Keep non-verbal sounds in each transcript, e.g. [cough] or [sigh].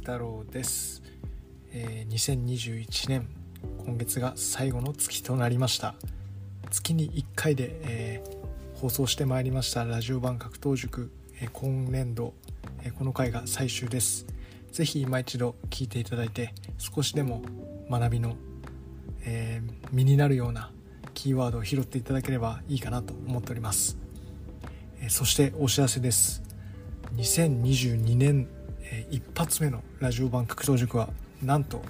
太郎です、えー2021年今月が最後の月となりました。月に1回で、えー放送してまいりました。ラジオ版格闘塾、えー今年度、えーこの回が最終です。ぜひ今一度聞いていただいて少しでも学びの、えー身になるようなキーワードを拾っていただければいいかなと思っております、えーそしてお知らせです。2022年、えー一発目のラジオ版格闘塾はなんと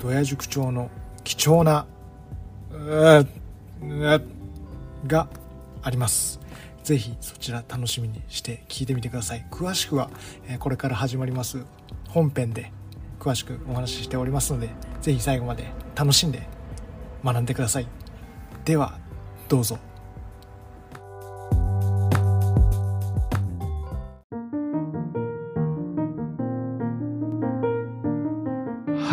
ドヤ塾長の貴重ながあります。ぜひそちら楽しみにして聞いてみてください。詳しくは、えこれから始まります本編で詳しくお話ししておりますのでぜひ最後まで楽しんで学んでください。ではどうぞ。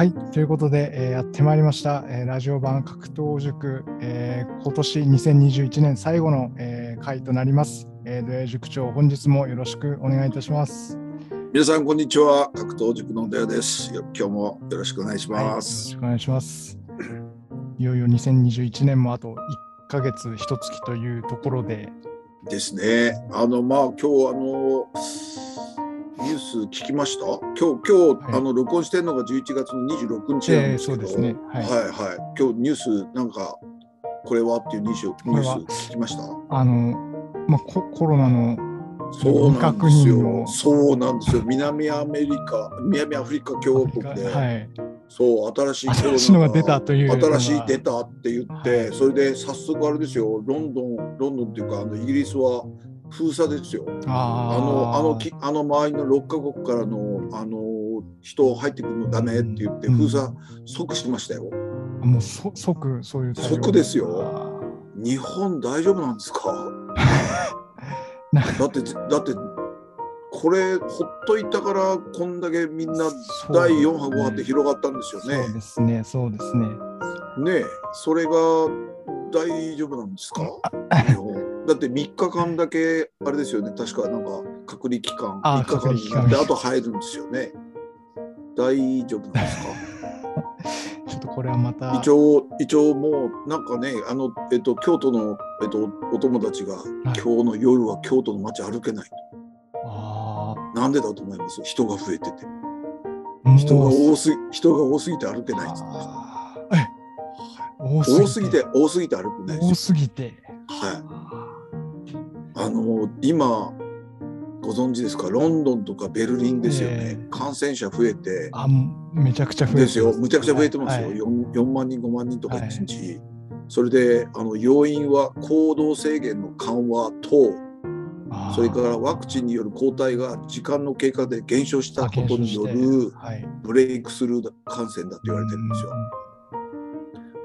はいということで、えーやってまいりました、えーラジオ版格闘塾、えー今年2021年最後の、えー回となります、えー、土屋塾長本日もよろしくお願いいたします。皆さんこんにちは。格闘塾の出谷です。よ今日もよろしくお願いしはい、よろます、しくお願いします。いよいよ2021年もあと1ヶ月1月というところで。ですね。あのまあ今日あのニュース聞きました？今日今日、はい。あの録音してるのが11月の26日なんですけど、えーそうですね。はい。はいはい。今日ニュースなんかこれは？っていうニュースニュース聞きました？あの、まあ、ココロナのそうなんですよ。そうなんですよ。南アメリカ南アフリカ共和国で、はい、そう新しい新しいのが出たという新しい出たって言って、はい。それで早速あれですよ。ロンドンロンドンっていうかあのイギリスは封鎖ですよ。ああのあのあの周りの6カ国からのあの人入ってくるのダメって言ってうん。封鎖即しましたよ。もうそ即そういう即ですよ。日本大丈夫なんですか？な [laughs] だってだってこれほっといたからこんだけみんな第4波5波って広がったんですよそうねですね。そうですね。ねえ。それが大丈夫なんですか？日本だって3日間だけあれですよね。確かなんか隔離期間あ3日間になってあと入るんですよね。大丈夫なんですか？[laughs] ちょっとこれはまた。一応一応もうなんかねあの、えっと、京都の、えっと、お友達が、今日の夜は京都の街歩けないあなんでだと思います？人が増えてて。人が多すぎ人が多すぎて歩けない多多すぎて多すぎて歩けない多すぎて。はいあの今ご存知ですか？ロンドンとかベルリンですよね、ええ。感染者増えて。あめちゃくちゃ増えてですよ。むちゃくちゃ増えてますよ、はい。4, 4万人5万人とかはい。1日、それであの要因は行動制限の緩和とあー。それからワクチンによる抗体が時間の経過で減少したことによあるブレイクスルー感染だと言われてるんですよ。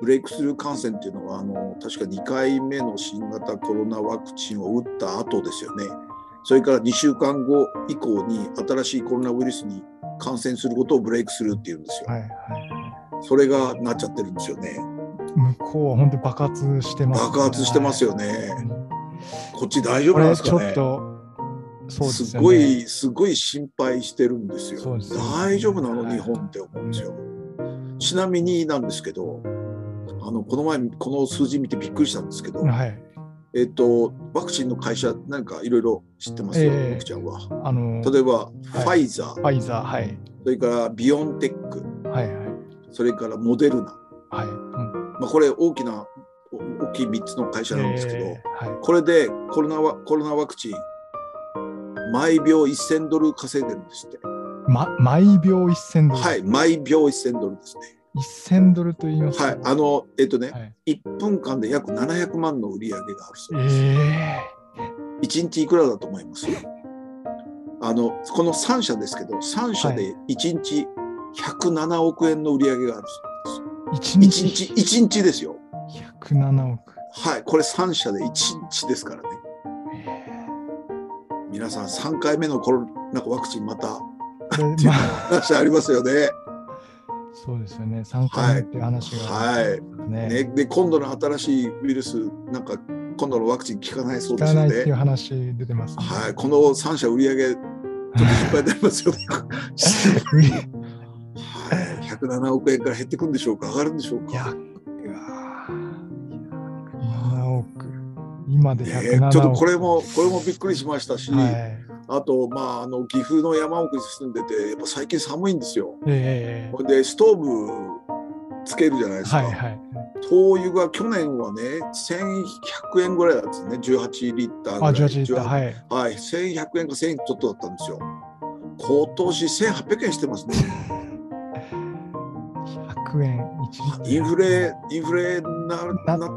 ブレイクスルー感染っていうのはあの確か2回目の新型コロナワクチンを打った後ですよね。それから2週間後以降に新しいコロナウイルスに感染することをブレイクスルーって言うんですよ。はいはいそれがなっちゃってるんですよね。向こうは本当に爆発してます、爆発してますよね。はいこっち大丈夫なんですかねすねごいすごい心配してるんですよ。ね大丈夫なの？はい日本って思うんですよ。ちなみになんですけど、あのこの前この数字見てびっくりしたんですけど、はいえっとワクチンの会社何かいろいろ知ってますよ、ええ僕ちゃんは。あの例えば、ファイザー、ファイザーはいそれからビオンテック、はいはいそれからモデルナ。はい、うんまあこれ大きなお大きい3つの会社なんですけど、えーはいこれでコロナワコロナワクチン毎秒1000ドル稼いでるんですって。ま、毎秒1000ドル。はい、毎秒1000ドルですね。1000ドルと言いますとはい、あの、えっとね、はい1分間で約700万の売り上げがあるそうえです。え1日いくらだと思います？あの、この3社ですけど、3社で1日107億円の売り上げがあるそう一です。1日？日、1日ですよ。107億。はい、これ3社で1日ですからね。え皆さん3回目のコロナワクチンまたーこれまあ、話ありますよね。そうですよね。3回目っていう話が、はい。ね。ねで、今度の新しいウイルス、なんか今度のワクチン効かないそう聞ですよかないっていうね。話出てます、ね。はい、この3社売り上げ、ちょっと [laughs] 心配になりますよね。売り107億円から減ってくんでしょうか？上がるんでしょうか？いや、うわー7億。今で107億。ねちょっとこれもこれもびっくりしましたし、はい。あとまああの岐阜の山奥に住んでてやっぱ最近寒いんですよ。ええほんでストーブつけるじゃないですか。はいはい。灯油が去年はね1100円ぐらいだったんですね18リッターぐらあ、い。18リッター、はい。はい、1100円か1000円ちょっとだったんですよ。今年1800円してますね。[laughs] 100円、1リッター。インフレ、インフレななな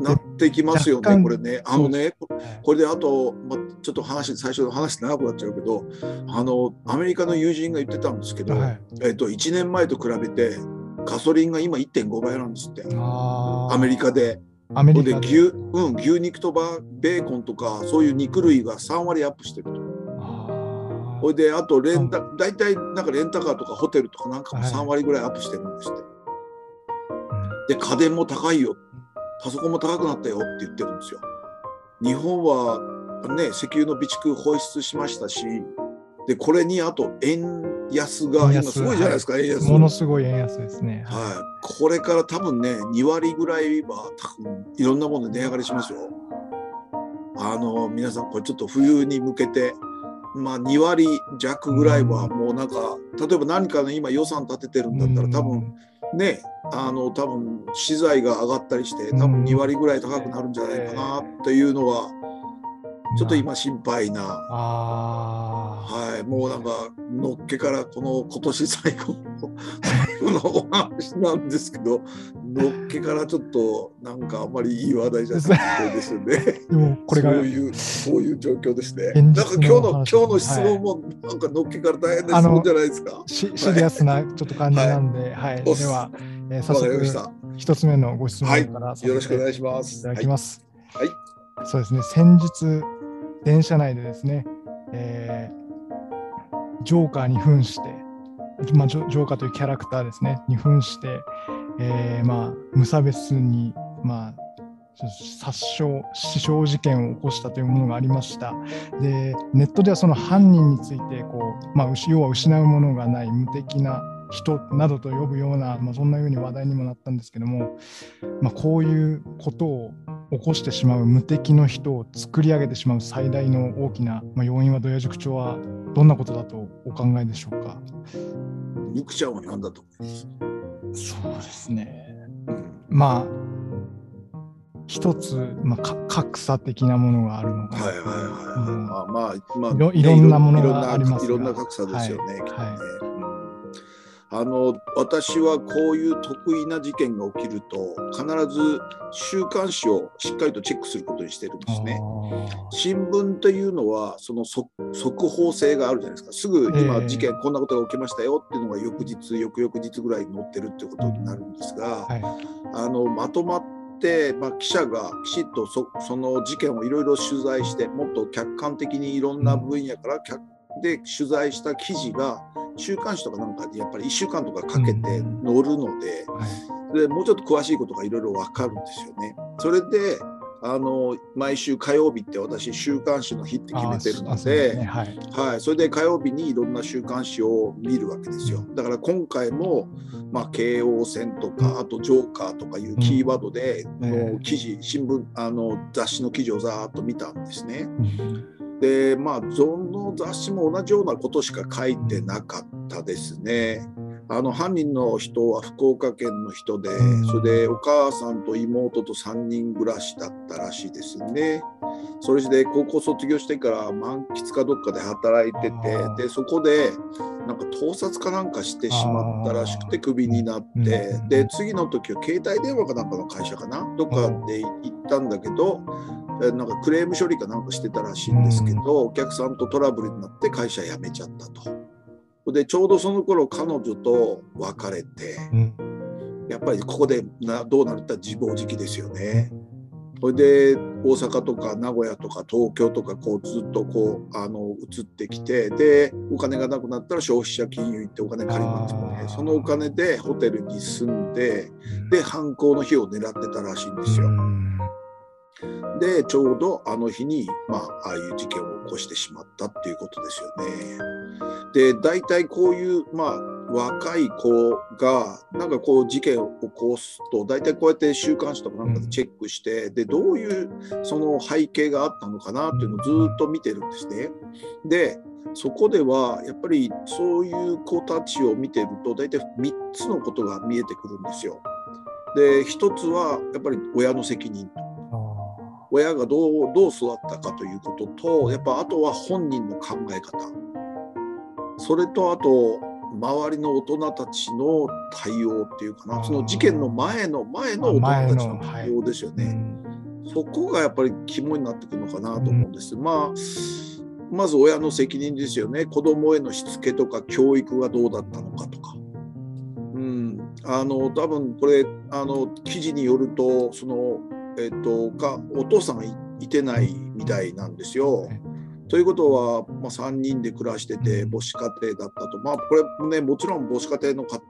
なってきますよね、これね。あのね、これであと、ま、ちょっと話、最初の話長くなっちゃうけど、あの、アメリカの友人が言ってたんですけど、はい。えっと、1年前と比べて、ガソリンが今1.5倍なんですって。アメリカで。アメリカで。牛,、うん、牛肉とバベーコンとかそういう肉類が3割アップしてると。あほいであとレンタ大体なんかレンタカーとかホテルとかなんかもはい3割ぐらいアップしてるんですって。ーうんで家電も高いよパソコンも高くなったよって言ってるんですよ。日本はね石油の備蓄放出しましたしでこれにあと円安が今すごいじゃないですか、円安。ものすごい円安ですね。はい、これから多分ね2割ぐらいは多分いろんなもので値上がりしますよ。あの皆さんこれちょっと冬に向けてまあ2割弱ぐらいはもうなんか例えば何かの今予算立ててるんだったら多分ねあの多分資材が上がったりして多分2割ぐらい高くなるんじゃないかなっていうのがちょっと今心配な。はい、もうなんかのっけからこの今年最後のお話なんですけど [laughs] のっけからちょっとなんかあんまりいい話題じゃなくてですよね。でもこれがそういうそういう状況ですね。現なんか今日の今話日の質問もなんかのっけから大変な質問じゃないですか。シシリアスなちょっと感じなんで、はい。おっでは、えー早速た。一つ目のご質問からさせてよろしくお願いしまいす。ただきます。はいそうですね。先日電車内でですね、えージョーカーに扮して、まあ、ジョジョーカーというキャラクターですね、に扮して、えーまあ、無差別に、まあ、殺傷、死傷事件を起こしたというものがありました。で、ネットではその犯人についてこう、まあ、要は失うものがない無敵な人などと呼ぶような、まあ、そんなように話題にもなったんですけども、まあ、こういうことを起こしてしまう無敵の人を作り上げてしまう最大の大きな、まあ、要因は土屋塾長はどんなことだとお考えでしょうか？ミクちゃんは何だと思います？そうですね。うんまあ一つ、まあ、か格差的なものがあるのかなはいはいはいはい。うんまあまあまあいろんなものがありますがいろんな格差ですよね。はいねはいうんあの私はこういう得意な事件が起きると必ず週刊誌をしっかりとチェックすることにしてるんですね。新聞というのはその速速報性があるじゃないですか。すぐえ今え事件こんなことが起きましたよっていうのが翌日翌々日ぐらいに載ってるっていうことになるんですが、はい。あのまとまって、まあ、記者がきちっとそその事件をいろいろ取材してもっと客観的にいろんな分野から客で取材した記事が週刊誌とかなんかでやっぱり1週間とかかけて載るので。はい。でもうちょっと詳しいことがいろいろ分かるんですよね。それであの毎週火曜日って私週刊誌の日って決めてるのでね。はい。はい、それで火曜日にいろんな週刊誌を見るわけですよ。だから今回も、まあ、京王線とかあとジョーカーとかいうキーワードでうんええの記事新聞あの雑誌の記事をざーっと見たんですね。うんでまあその雑誌も同じようなことしか書いてなかったですね。あの犯人の人は福岡県の人で、うん。それでお母さんと妹と3人暮らしだったらしいですね。それで高校卒業してから満喫かどっかで働いててでそこでなんか盗撮かなんかしてしまったらしくてクビになってうん。で次の時は携帯電話かなんかの会社かな？どっかで行ったんだけどえなんかクレーム処理かなんかしてたらしいんですけど、お客さんとトラブルになって会社辞めちゃったと。でちょうどその頃彼女と別れてうん。やっぱりここでなどうなるって自暴自棄ですよね。それで大阪とか名古屋とか東京とかこうずっとこうあの移ってきてでお金がなくなったら消費者金融行ってお金借りますのでそのお金でホテルに住んでで犯行の日を狙ってたらしいんですよ。うんでちょうどあの日に、まあ、ああいう事件を起こしてしまったっていうことですよね。で大体こういう、まあ、若い子がなんかこう事件を起こすと大体こうやって週刊誌とかなんかでチェックして、でどういうその背景があったのかなっていうのをずっと見てるんですね。でそこではやっぱりそういう子たちを見てると大体3つのことが見えてくるんですよ。で1つはやっぱり親の責任あ親がどうどう育ったかということとやっぱあとは本人の考え方。それとあと周りの大人たちの対応っていうかな。その事件の前の前の大人たちの対応ですよね。ん。そこがやっぱり肝になってくるのかなと思うんです。まあまず親の責任ですよね。子供へのしつけとか教育がどうだったのかとか。うん、あの多分これあの記事によるとその、えっとかお父さんがいいてないみたいなんですよ。ということは、まあ、3人で暮らしててうん。母子家庭だったと、まあ、これねもちろん母子家庭のか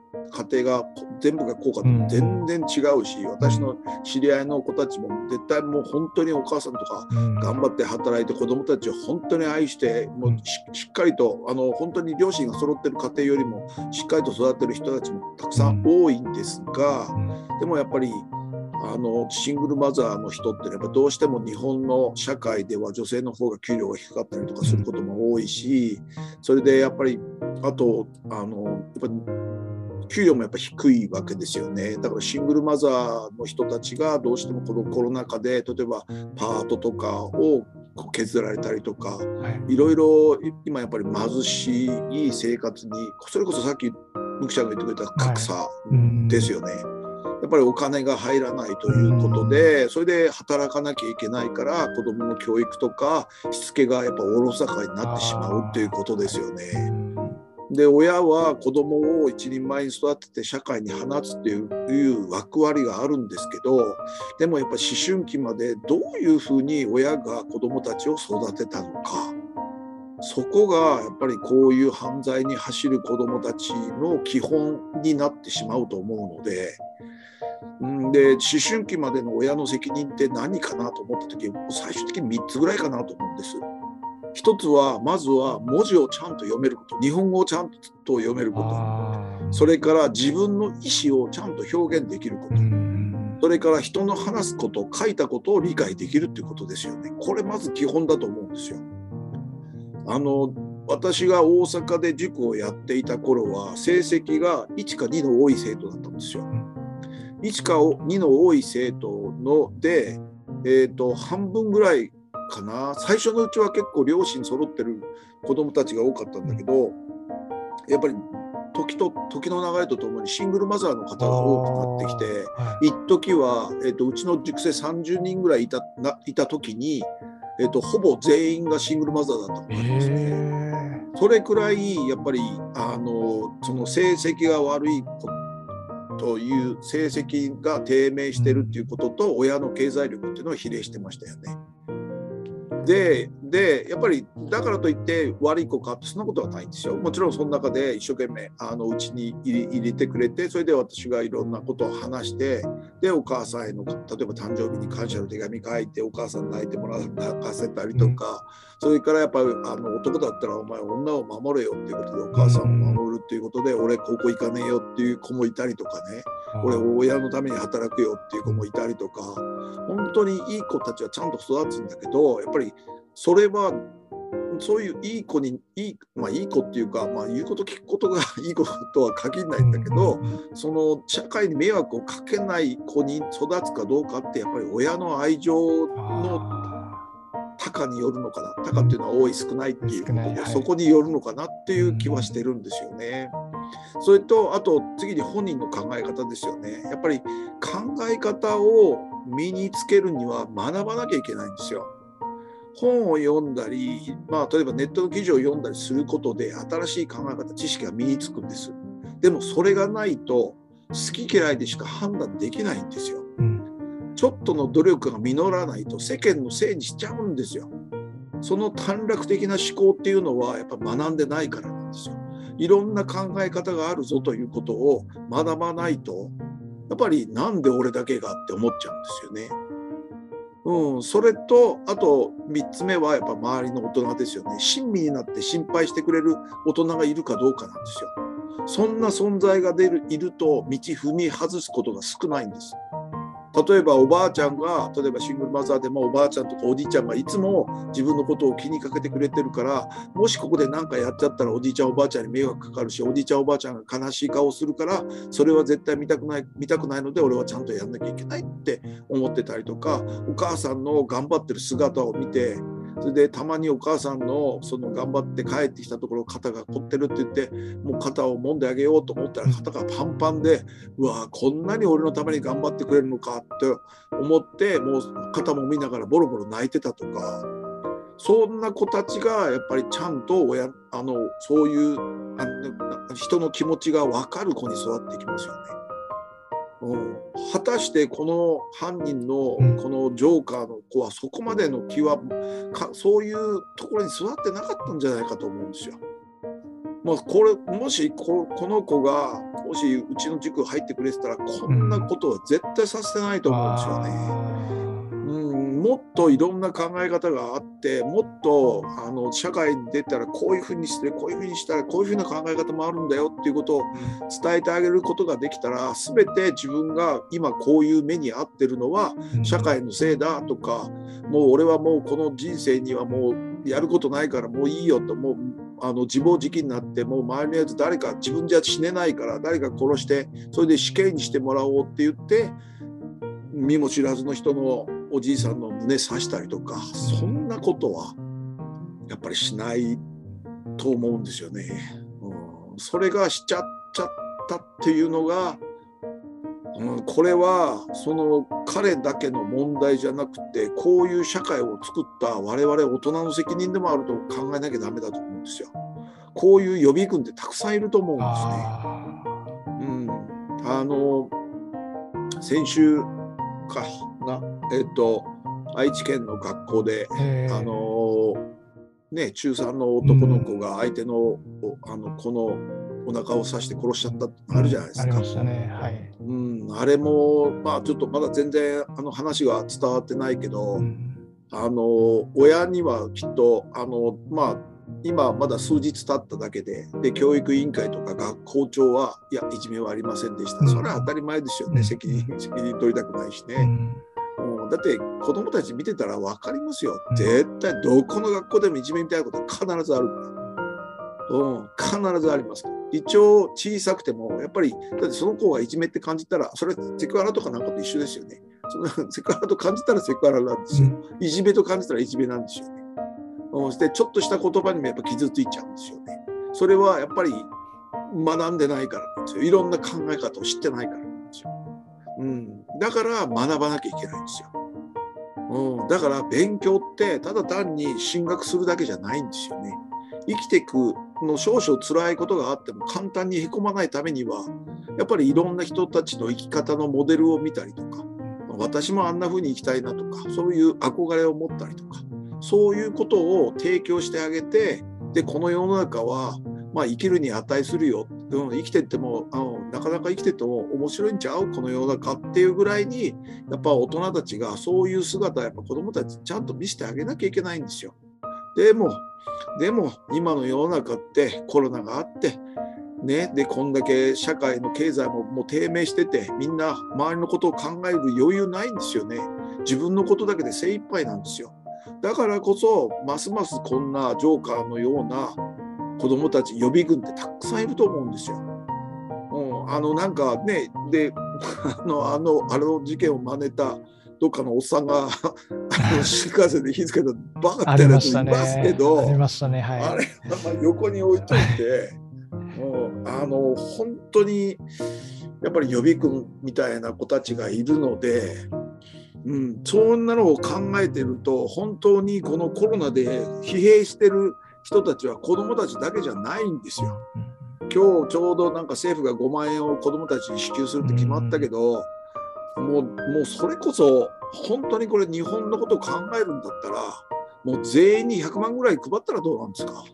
家庭が全部がこうかとうん。全然違うし、私の知り合いの子たちも絶対もう本当にお母さんとかうん。頑張って働いて子供たちを本当に愛してもううん。ししっかりとあの本当に両親が揃ってる家庭よりもしっかりと育てる人たちもたくさん。多いんですが、うん。でもやっぱりあのシングルマザーの人ってやっぱどうしても日本の社会では女性の方が給料が低かったりとかすることも多いしそれでやっぱりあとあのやっぱ給料もやっぱ低いわけですよね。だからシングルマザーの人たちがどうしてもこのコロナ禍で例えばパートとかを削られたりとかはい。いろいろ今やっぱり貧しい生活にそれこそさっきムキちゃんが言ってくれた格差うん。ですよね。やっぱりお金が入らないということで、それで働かなきゃいけないから子どもの教育とかしつけがやっぱおろそかになってしまうっていうことですようね。んで親は子どもを一人前に育てて社会に放つっていう役割があるんですけどでもやっぱ思春期までどういうふうに親が子どもたちを育てたのかそこがやっぱりこういう犯罪に走る子どもたちの基本になってしまうと思うので。うんで思春期までの親の責任って何かなと思った時最終的に3つぐらいかなと思うんです。一つはまずは文字をちゃんと読めること。日本語をちゃんと読めること。それから自分の意思をちゃんと表現できること。うん。それから人の話すこと書いたことを理解できるっていうことですよね。これまず基本だと思うんですよ。あの私が大阪で塾をやっていた頃は成績が1か2の多い生徒だったんですよ。1か2の多い生徒ので、えー、と半分ぐらいかな。最初のうちは結構両親揃ってる子どもたちが多かったんだけどやっぱり時と時の流れとともにシングルマザーの方が多くなってきてはい。一時は、えー、とうちの塾生30人ぐらいいたないた時に、えー、とほぼ全員がシングルマザーだった子えなんで。すね。ー。それくらいやっぱりあのその成績が悪いこという成績が低迷してるっていうことと親の経済力っていうのは比例してましたよね。ででやっぱりだからといって悪い子かってそんなことはないんですよ。もちろんその中で一生懸命あのうちに入れてくれてそれで私がいろんなことを話してでお母さんへの例えば誕生日に感謝の手紙書いてお母さん泣いてもらう泣かせたりとか、それからやっぱりあの男だったらお前女を守れよっていうことでお母さんを守るっていうことで、俺高校行かねえよっていう子もいたりとかね。俺親のために働くよっていう子もいたりとか。本当にいい子たちはちゃんと育つんだけどやっぱりそれはそういういい子にいい,、まあ、いい子っていうか、まあ、言うこと聞くことが [laughs] いい子とは限らないんだけど、うんうんその社会に迷惑をかけない子に育つかどうかってやっぱり親の愛情のあ高によるのかな高っていうのは多い少ないっていうことで、少ないはいそこによるのかなっていう気はしてるんですよね。それとあと次に本人の考え方ですよね。やっぱり考え方を身につけるには学ばなきゃいけないんですよ。本を読んだり、まあ、例えばネットの記事を読んだりすることで新しい考え方知識が身につくんです。でもそれがないと好き嫌いでしか判断できないんですよ。ーうんちょっとの努力が実らないと世間のせいにしちゃうんですよ。その短絡的な思考っていうのはやっぱ学んでないからなんですよ。いろんな考え方があるぞということを学ばないとやっぱりなんで俺だけがって思っちゃうんですよね。うん、それとあと3つ目はやっぱ周りの大人ですよね。親身になって心配してくれる大人がいるかどうかなんですよ。そんな存在が出るいると道踏み外すことが少ないんです。例えばおばあちゃんが例えばシングルマザーでもおばあちゃんとかおじいちゃんがいつも自分のことを気にかけてくれてるからもしここで何かやっちゃったらおじいちゃんおばあちゃんに迷惑かかるしおじいちゃんおばあちゃんが悲しい顔をするからそれは絶対見たくない見たくないので俺はちゃんとやんなきゃいけないって思ってたりとかお母さんの頑張ってる姿を見てそれでたまにお母さんのその頑張って帰ってきたところ肩が凝ってるって言ってもう肩を揉んであげようと思ったら肩がパンパンでうわこんなに俺のために頑張ってくれるのかって思ってもう肩も見ながらボロボロ泣いてたとかそんな子たちがやっぱりちゃんと親あのそういうあの人の気持ちが分かる子に育っていきますよね。うん、果たしてこの犯人のうんこのジョーカーの子はそこまでの気はかそういうところに座ってなかったんじゃないかと思うんですよ。もうこれもしここの子がもしうちの塾入ってくれてたらこんなことは絶対させてないと思うんですよね。うん、もっといろんな考え方があってもっとあの社会に出たらこういうふうにしてこういうふうにしたらこういうふうな考え方もあるんだよっていうことを伝えてあげることができたら全て自分が今こういう目に遭ってるのはうん。社会のせいだとかもう俺はもうこの人生にはもうやることないからもういいよともうあの自暴自棄になってもう周りのやつ誰か自分じゃ死ねないから誰か殺してそれで死刑にしてもらおうって言って見も知らずの人のおじいさんの胸刺したりとかそんなことはやっぱりしないと思うんですよね。うん、それがしちゃっちゃったっていうのが、うん、これはその彼だけの問題じゃなくてこういう社会を作った我々大人の責任でもあると考えなきゃダメだと思うんですよ。こういう予備軍ってたくさんいると思うんですね。あうん、あの先週かな、えっと、愛知県の学校で、あのね、中3の男の子が相手の,お、あの子のお腹を刺して殺しちゃったってあるじゃないですか。ありま。したね。はい。うん、あれも、まあ、ちょっとまだ全然あの話が伝わってないけど、うん。あの親にはきっとあの、まあ、今まだ数日経っただけでで教育委員会とか学校長はいやいじめはありませんでした、うん。それは当たり前ですよね、うん。責任責任取りたくないしね、うん。うんだって子供たち見てたら分かりますよ、うん。絶対どこの学校でもいじめみたいなことは必ずあるから、うん、必ずあります。一応小さくてもやっぱりだってその子がいじめって感じたらそれセクハラとかなんかと一緒ですよね。その [laughs] セクハラと感じたらセクハラなんですよ、いじめと感じたらいじめなんですよね。うん、してちょっとした言葉にもやっぱ傷ついちゃうんですよね。それはやっぱり学んでないからなんですよ。いろんな考え方を知ってないから。うん、だから学ばなきゃいけないんですよ。うん、だから勉強ってただ単に進学するだけじゃないんですよね。生きていくの少々辛いことがあっても簡単にへこまないためにはやっぱりいろんな人たちの生き方のモデルを見たりとか私もあんな風に生きたいなとかそういう憧れを持ったりとかそういうことを提供してあげてでこの世の中は、まあ、生きるに値するよ、うん、生きてってもあのなかなか生きてても面白いんちゃう？この世の中っていうぐらいにやっぱ大人たちがそういう姿やっぱ子どもたちちゃんと見せてあげなきゃいけないんですよ。でもでも今の世の中ってコロナがあってね、でこんだけ社会の経済ももう低迷しててみんな周りのことを考える余裕ないんですよね。自分のことだけで精一杯なんですよ。だからこそますますこんなジョーカーのような子供たち予備軍ってたくさんいると思うんですよ。うん、あのなんかねで [laughs] あのあのあの事件を真似たどっかのおっさんがあの新幹線で火つけたバカあってや。ついますけど。ありましたね。はい。あれ横に置いといて、もうあの本当にやっぱり予備軍みたいな子たちがいるので、うん、そんなのを考えてると本当にこのコロナで疲弊してる人たちは子どもたちだけじゃないんですよ。今日ちょうどなんか政府が5万円を子どもたちに支給するって決まったけど、もうもうそれこそ本当にこれ日本のことを考えるんだったらもう全員に100万ぐらい配ったらどうなんですか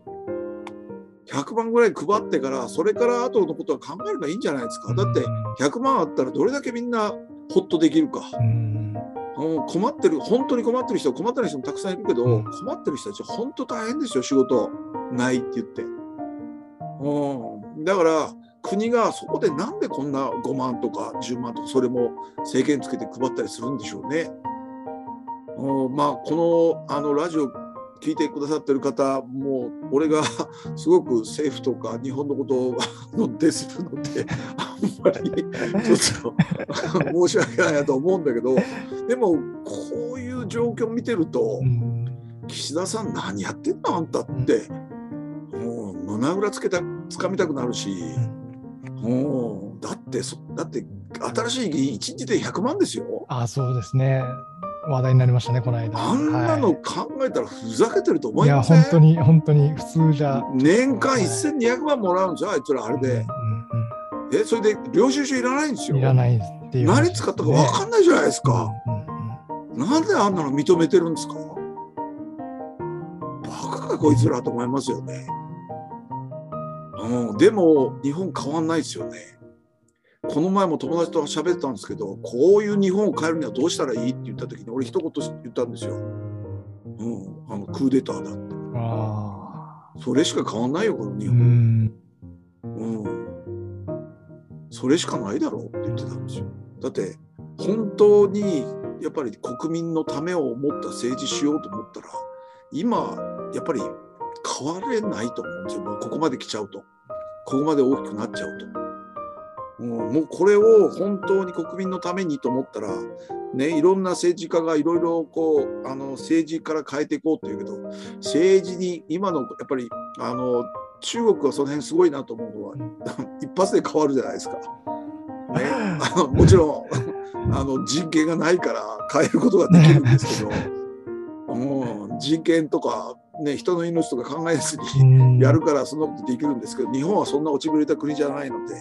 ？100万ぐらい配ってからそれから後のことは考えればいいんじゃないですか？だって100万あったらどれだけみんなホッとできるか、うんうん、困ってる本当に困ってる人困ってる人もたくさんいるけど、うん。困ってる人たちは本当大変ですよ仕事。ないって言って、うん、だから国がそこでなんでこんな5万とか10万とかそれも制限つけて配ったりするんでしょうね。うん。まあこのあのラジオ聞いてくださってる方もう俺が [laughs] すごく政府とか日本のことを [laughs] のでするのであんまりちょっと申し訳ないなと思うんだけどでもこういう状況を見てると、岸田さん何やってんのあんたって、もう胸ぐらつけたつかみたくなるし、もうだってそだって新しい議員1日で100万ですよ。あそうですね話題になりましたね、この間。あんなの考えたらふざけてると思いません、いや、本当に、本当に、普通じゃ。年間1200万もらうんですよ、あいつら、あれで。うんうんうん、え、それで領収書いらないんですよ？いらないっていう、ね、何使ったか分かんないじゃないですか。うんうん、なんであんなの認めてるんですか？バカか、こいつらと思いますよね。うん、でも、日本変わんないですよね。この前も友達と喋ってたんですけどこういう日本を変えるにはどうしたらいいって言った時に俺一言言ったんですよ。うん、あのクーデターだって。あそれしか変わんないよこの日本。うん、それしかないだろうって言ってたんですよ。だって本当にやっぱり国民のためを思った政治しようと思ったら今やっぱり変われないと思うんですよ。ここまで来ちゃうと。ここまで大きくなっちゃうと。うん、もうこれを本当に国民のためにと思ったら、ね、いろんな政治家がいろいろこうあの政治から変えていこうというけど政治に今のやっぱりあの中国はその辺すごいなと思うのは一発で変わるじゃないですか。ね、[laughs] あのもちろんあの人権がないから変えることができるんですけど、うん、人権とか、ね、人の命とか考えずにやるからそんなことできるんですけど日本はそんな落ちぶれた国じゃないので。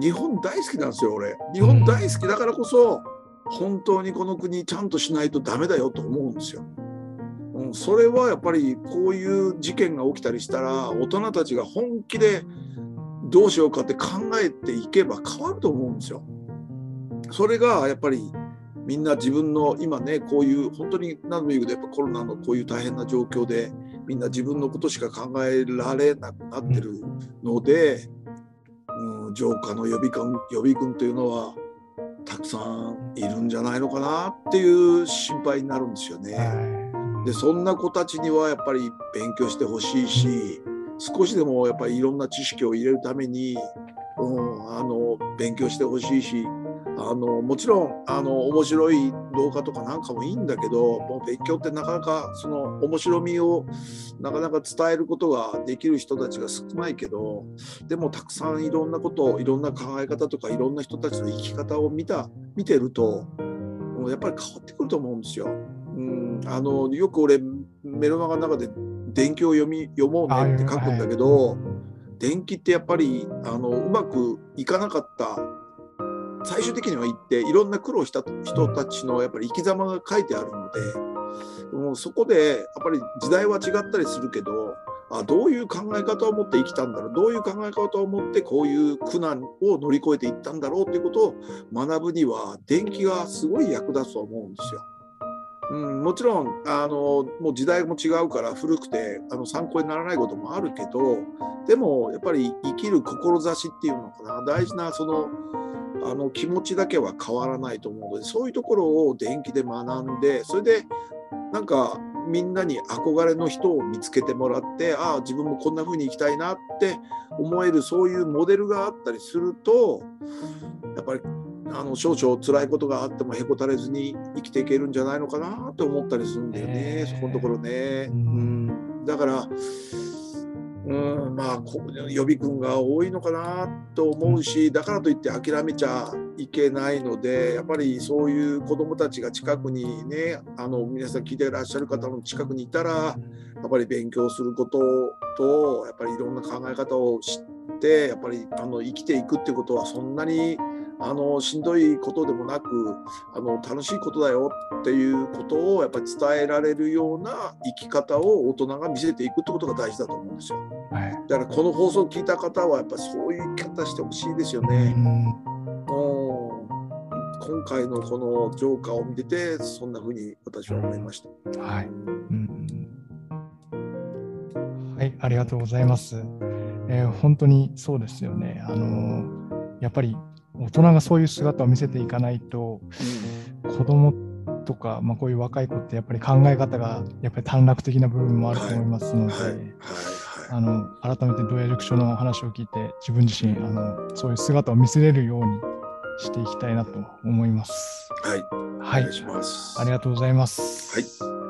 日本大好きなんですよ俺日本大好きだからこそ、本当にこの国ちゃんとしないとダメだよと思うんですよ。うん、それはやっぱりこういう事件が起きたりしたら大人たちが本気でどうしようかって考えていけば変わると思うんですよ。それがやっぱりみんな自分の今ねこういう本当に何度も言うけどやっぱコロナのこういう大変な状況でみんな自分のことしか考えられなくなってるので、浄化の予備軍予備軍というのはたくさんいるんじゃないのかなっていう心配になるんですよね。でそんな子たちにはやっぱり勉強してほしいし少しでもやっぱりいろんな知識を入れるために、うん、あの勉強してほしいしあのもちろんあの面白い動画とかなんかもいいんだけどもう勉強ってなかなかその面白みをなかなか伝えることができる人たちが少ないけどでもたくさんいろんなこといろんな考え方とかいろんな人たちの生き方を見た見てるともうやっぱり変わってくると思うんですよ。うん、あのよく俺メロマガの中で電気を読み読もうねって書くんだけど、電気ってやっぱりあのうまくいかなかった最終的には行っていろんな苦労した人たちのやっぱり生き様が書いてあるのでもうそこでやっぱり時代は違ったりするけどあどういう考え方を持って生きたんだろうどういう考え方を持ってこういう苦難を乗り越えていったんだろうということを学ぶには電気がすごい役立つと思うんですよ。うん、もちろんあのもう時代も違うから古くてあの参考にならないこともあるけどでもやっぱり生きる志っていうのかな大事なそのあの気持ちだけは変わらないと思うのでそういうところを電気で学んでそれでなんかみんなに憧れの人を見つけてもらってああ自分もこんな風に生きたいなって思えるそういうモデルがあったりするとやっぱりあの少々辛いことがあってもへこたれずに生きていけるんじゃないのかなって思ったりするんだよね、そこのところね。うん、だからうん。まあ予備軍が多いのかなと思うしだからといって諦めちゃいけないのでやっぱりそういう子どもたちが近くにねあの皆さん聞いていらっしゃる方の近くにいたらやっぱり勉強することとやっぱりいろんな考え方を知ってやっぱりあの生きていくってことはそんなにあのしんどいことでもなくあの楽しいことだよっていうことをやっぱり伝えられるような生き方を大人が見せていくってことが大事だと思うんですよ。はい、だからこの放送を聞いた方はやっぱりそういう生き方してほしいですよね。うん今回のこのジョーカーを見ててそんなふうに私は思いました。はい、うん、はい、ありがとうございます。えー本当にそうですよね。あのやっぱり大人がそういう姿を見せていかないと、子供とか、まあ、こういう若い子ってやっぱり考え方がやっぱり短絡的な部分もあると思いますので、あの改めてドヤ塾長の話を聞いて自分自身あのそういう姿を見せれるようにしていきたいなと思います。はい、はいお願いします。ありがとうございます。はい。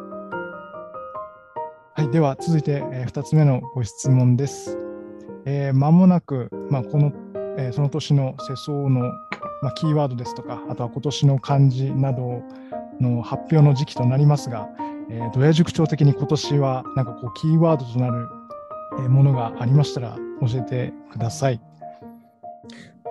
はい、では続いて、え2つ目のご質問です。えー間もなく、まあ、この、えーその年の世相の、まあ、キーワードですとか、あとは今年の漢字などの発表の時期となりますが、えー、ドヤ塾長的に今年はなんかこうキーワードとなる、えーものがありましたら教えてください。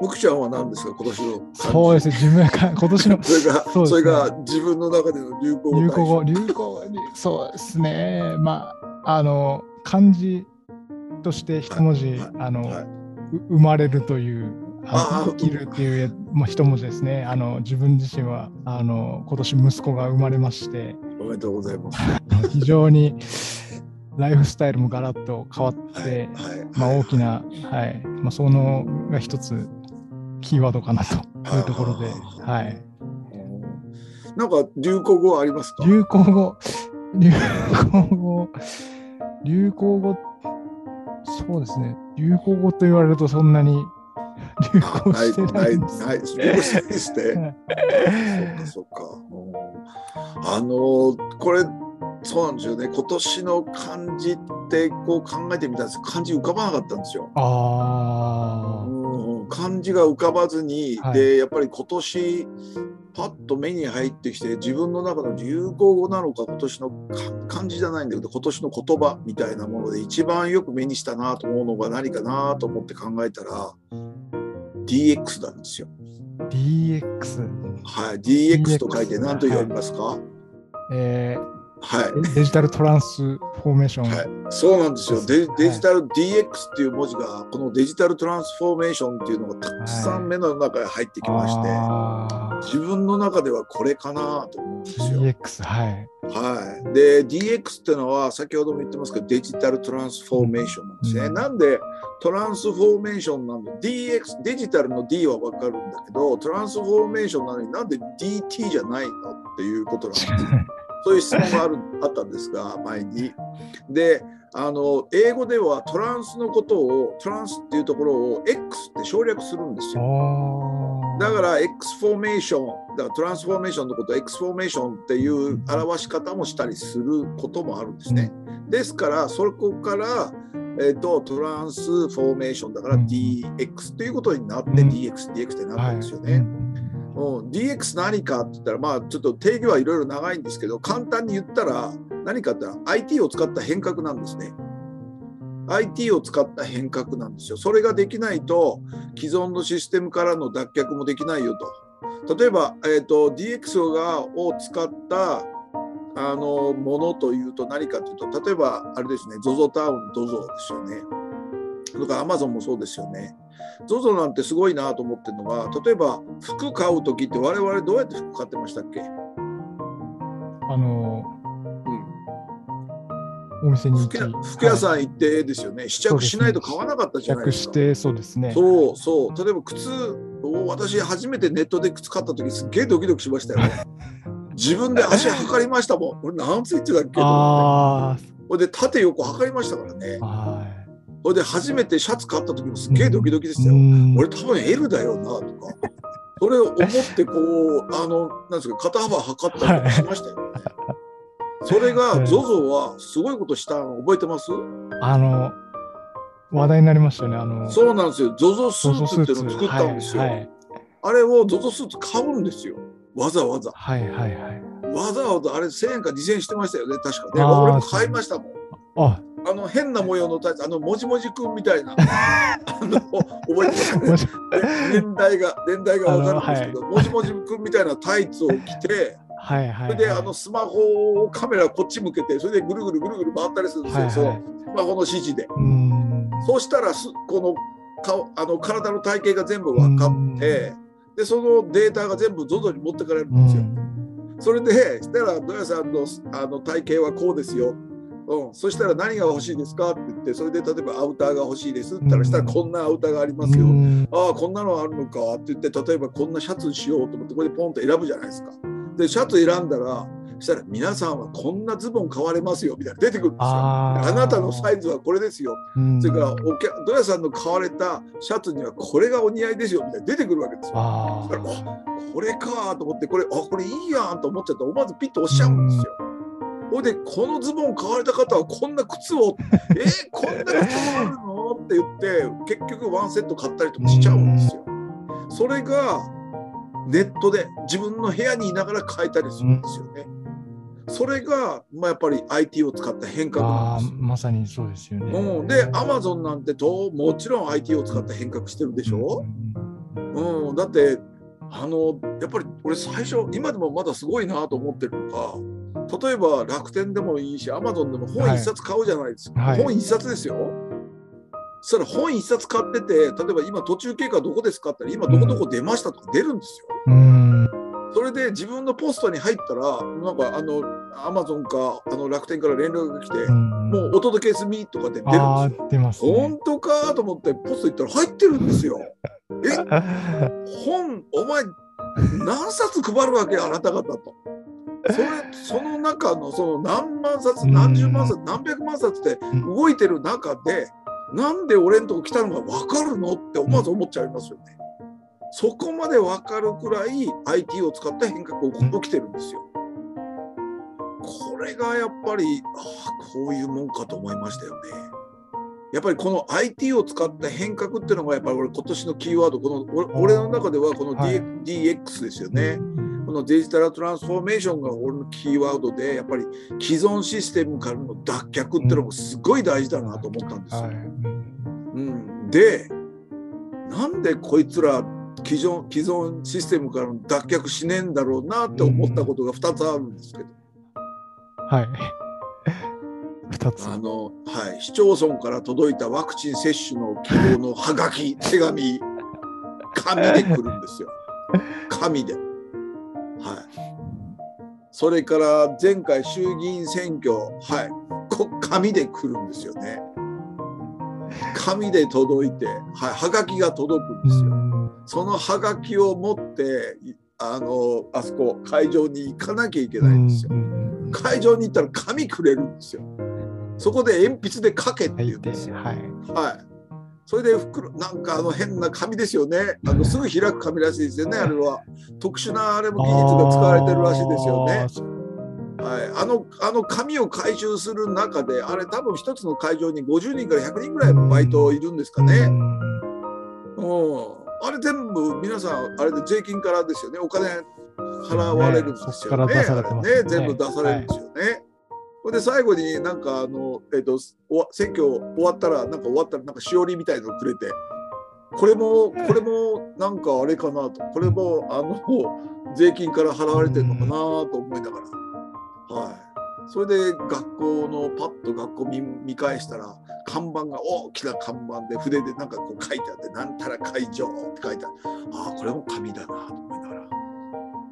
むくちゃんは何ですか？今年のそうですね、自分が [laughs] 今年の [laughs] それがそ,、ね。れが自分の中での流行語流行語、大流行語に、そうですね、まあ、あの、漢字として一文字、はい。はい。あの、はい。う生まれるという、あ生きるっていうまあ一文字ですね。あの、自分自身は、あの、今年息子が生まれまして、おめでとうございます。[laughs] 非常にライフスタイルもガラッと変わって、はいはいまあ、大きな、はい、まあ、そのが一つキーワードかなというところで、あはい。なんか流行語はありますか？流行語、流行語、流行語、そうですね、流行語と言われるとそんなに [laughs] 流行してなないいんです。ない流行してないですね。そっかそっか。うんあのこれそうなんですよね。今年の漢字ってこう考えてみたんです漢字浮かばなかったんですよ。あうん漢字が浮かばずに、はい。でやっぱり今年パッと目に入ってきて自分の中の流行語なのか今年のか漢字じゃないんだけど今年の言葉みたいなもので一番よく目にしたなと思うのが何かなと思って考えたら DX なんですよ。あ、DX、はい、DX と書いて何と読みますか、えはいーデジタルトランスフォーメーション。はい、そうなんですよデジタル DX っていう文字がこのデジタルトランスフォーメーションっていうのがたくさん目の中へ入ってきまして、あ自分の中ではこれかなと思うんですーよ。DX、はい。はい、で DX っていうのは先ほども言ってますけどデジタルトランスフォーメーションなんですね。うんなんでトランスフォーメーションなんで DX デジタルの D は分かるんだけどトランスフォーメーションなのになんで DT じゃないのっていうことなんですよ。そういう質問があるあったんですが前に。であの英語ではトランスのことをトランスっていうところを X って省略するんですよ。あだから X フォーメーション、だからトランスフォーメーションのことを X フォーメーションっていう表し方もしたりすることもあるんですね。ですから、そこから、えー、とトランスフォーメーションだからうん DX ということになって、うん DX、DX ってなったはいんですよね。うん、DX 何かって言ったら、まあちょっと定義はいろいろ長いんですけど、簡単に言ったら何かって言ったら IT を使った変革なんですね。IT を使った変革なんですよ。それができないと既存のシステムからの脱却もできないよと。例えば、えー、と DX がを使ったあのものというと何かというと例えばあれですね ZOZO タウン ZOZO ですよね。とか Amazon もそうですよね。ZOZO なんてすごいなと思ってるのが例えば服買う時って我々どうやって服買ってましたっけ、あの、うん、お店に服屋さん行ってですよね、試着しないと買わなかったじゃないですか。試着して、そうですね。そうそう例えば靴を私初めてネットで靴買った時すっげえドキドキしましたよね。[laughs] 自分で足測りましたもん。これ何センチだっけあって。これで縦横測りましたからねあ、。はこれで初めてシャツ買った時もすっげえドキドキでい。したよ。うん俺多分 L だよなとか。それを思ってこうあのなんですか肩幅測ったりとかしましたよね。それがはい ZOZO はすごいことしたの覚えてます？あの、話題になりましたよね。あの、そうなんですよ。ZOZO スーツっていうのを作ったんですよ。はいはいあれを ZOZO スーツ買うんですよ。わざわざ。はいはいはい。わざわざあれ1000円か2000円してましたよね、確かね。俺も買いましたもん。あ、あの変な模様のタイツ、あのもじもじくんみたいな。[laughs] あの覚えて年代が、年代がわかるんですけど、もじもじくんみたいなタイツを着て、はいはいはい。それであのスマホをカメラこっち向けて、それでぐるぐるぐるぐる回ったりするんですよ、はいはいスマホの指示で。そうしたらす、この顔あの体の体型が全部分かって、でそのデータが全部 ZOZO に持ってかれるうんですよ。ん。それで、したら、ドヤさんのあの体型はこうですよ。うん、そしたら何が欲しいですか？って言ってそれで例えばアウターが欲しいですって言ったらしたらこんなアウターがありますよ、うんああこんなのあるのかって言って例えばこんなシャツにしようと思ってこれでポンと選ぶじゃないですか。でシャツ選んだらそしたら皆さんはこんなズボン買われますよみたいなの出てくるんですよ。あなたのサイズはこれですよ。うんそれからお客ドヤさんの買われたシャツにはこれがお似合いですよみたいな出てくるわけですよ。あこれかと思ってこれあこれいいやんと思っちゃって思わずピッと押しちゃうんですよ。ほいでこのズボン買われた方はこんな靴を「[laughs] えーこんな靴もあるの?」って言って結局ワンセット買ったりとかしちゃうんですよ。それがネットで自分の部屋にいながら買えたりするんですよね。それが、まあ、やっぱり IT を使った変革なんあです。ーまさにそうですよね。うん、で、アマゾンなんてともちろん IT を使って変革してるでしょ、うんだってあのやっぱり俺最初今でもまだすごいなと思ってるのが例えば楽天でもいいしアマゾンでも本一冊買うじゃないですか、はい本一冊ですよ。そしたら本一冊買ってて例えば今途中経過どこですかって今どこどこ出ましたとか出るんですよ。うんそれで自分のポストに入ったらなんかあのアマゾンかあの楽天から連絡が来て、うんもうお届け済みとかで出るんですよ。すね。本当かと思ってポスト行ったら入ってるんですよ。[laughs] え？本お前何冊配るわけあなた方と。それその中のその何万冊うん何十万冊何百万冊ってうん動いてる中でなんで俺んとこ来たのが分かるのって思わず思っちゃいますよね。そこまで分かるくらい IT を使った変革が起きてるんですよ。これがやっぱりああこういうもんかと思いましたよね。やっぱりこの IT を使った変革っていうのがやっぱり俺今年のキーワードこの俺俺の中ではこの、DX ですよね。このデジタルトランスフォーメーションが俺のキーワードでやっぱり既存システムからの脱却っていうのもすごい大事だなと思ったんですよ。はいうん、でなんでこいつら既存既存システムからの脱却しねえんだろうなって思ったことが2つあるんですけど、はい。[laughs] 二つ。あの、はい、市町村から届いたワクチン接種の希望のハガキ手紙紙で来るんですよ紙で。はい、それから前回衆議院選挙、はい、こ紙で来るんですよね。紙で届いて、はい、はがきが届くんですよ。そのハガキを持っていあのあそこ会場に行かなきゃいけないんですよ。会場に行ったら紙くれるんですよ。そこで鉛筆で書けって言うんですよ。はい。はい。それで袋なんかあの変な紙ですよね。あのすぐ開く紙らしいですよね。あれは特殊なあれも技術が使われてるらしいですよね。はい。あのあの紙を回収する中であれ多分一つの会場に50人から100人ぐらいバイトいるんですかね。うん。あれ全部皆さんあれで税金からですよね。お金払われるんですよね。ねね全部出されるんですよね。ほんで最後になんかあの、えっと選挙終わったらなんか終わったらなんかしおりみたいのをくれてこれもこれもなんかあれかなと。これもあの [laughs] 税金から払われてるのかなと思いながら、はい、それで学校のパッと学校見見返したら看板が大きな看板で筆でなんかこう書いてあって「なんたら会場」って書いてあるああこれも紙だなと思いながら。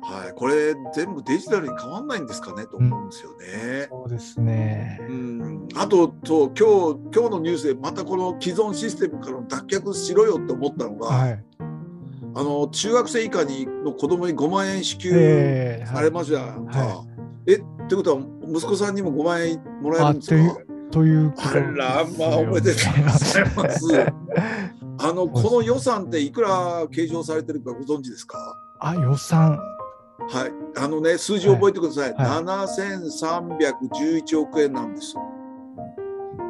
はい、これ全部デジタルに変わんないんですかねと思うんですよね。そうですね。うん、あとそう今日今日のニュースでまたこの既存システムからの脱却しろよって思ったのが、はい。あの中学生以下にの子供に5万円支給えーされますじゃんか。はえってことは息子さんにも5万円もらえるんですか？あということあらまあおめでとうございます。あ [laughs] のこの予算っていくら計上されてるかご存知ですか？あ、予算。はい、あのね数字を覚えてください。はい7311億円なんです。ね、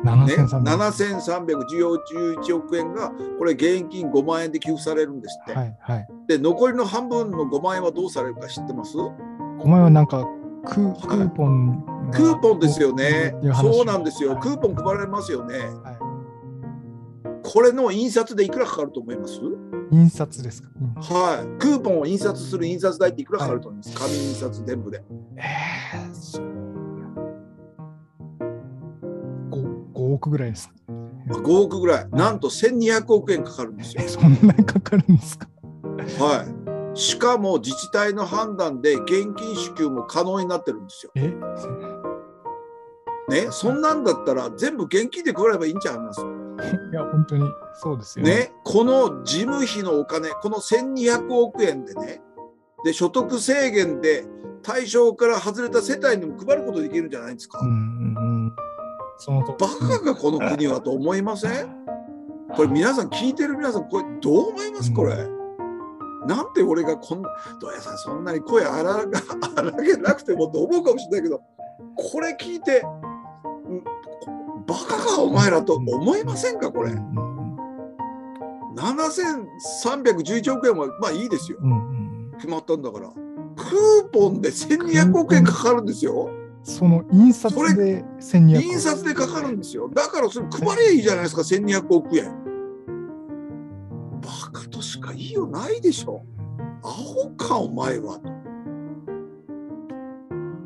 7300 7311億円がこれ現金5万円で給付されるんですって。はいはい。で残りの半分の5万円はどうされるか知ってます？お前はなんかクーポンがクーポンですよねそうなんですよ。はいクーポン配られますよね。はいこれの印刷でいくらかかると思います？印刷ですか？うんはい。クーポンを印刷する印刷代っていくらかかると思います、紙印刷全部で。えー、そう。5, 5億ぐらいですか？5億ぐらい。なんと1200億円かかるんですよえ、。そんなにかかるんですか？はい。しかも自治体の判断で現金支給も可能になってるんですよ。えね、そんなんだったら全部現金で配ればいいんちゃいます？いや、本当に。そうですよね。ね、この事務費のお金、この1200億円でね、で所得制限で対象から外れた世帯にも配ることできるんじゃないですか。うんうんうん。そのとバカがこの国はと思いません？これ皆さん聞いてる皆さんこれどう思います？これ、なんで俺がこんなどうやさんそんなに声荒が荒げなくてもと思うかもしれないけどこれ聞いてうんバカかお前らと思いませんかこれ。うんうん7311億円はまあいいですよ。決まったんだから。クーポンで1200億円かかるんですよ。その印刷で1200印刷でかかるんですよ。だからそれ配りゃいいじゃないですか1200億円。バカとしか言いようないでしょ。アホかお前は。と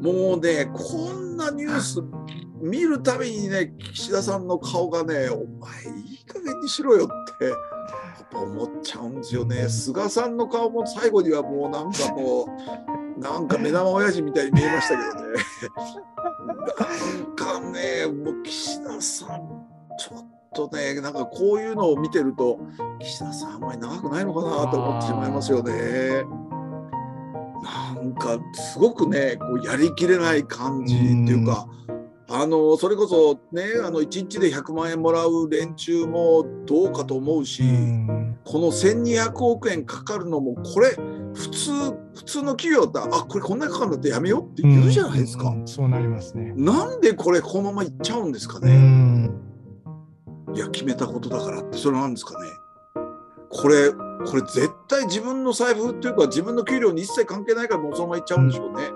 もうねこんなニュース見るたびにね岸田さんの顔がねお前いい加減にしろよってやっぱ思っちゃうんですよね菅さんの顔も最後にはもうなんかもうなんか目玉親父みたいに見えましたけどねなんかねもう岸田さんちょっとねなんかこういうのを見てると岸田さんあんまり長くないのかなと思ってしまいますよね。なんかすごくねこうやりきれない感じっていうか、あのそれこそねあの1日で100万円もらう連中もどうかと思うし、うんこの1200億円かかるのもこれ普通普通の企業だったらあこれこんなにかかるんだってやめようって言うじゃないですか。そうなりますね。なんでこれこのままいっちゃうんですかうね。んいや決めたことだからってそれなんですかね。これこれ絶対自分の財布っていうか自分の給料に一切関係ないからもうそのままいっちゃうんでしょうね。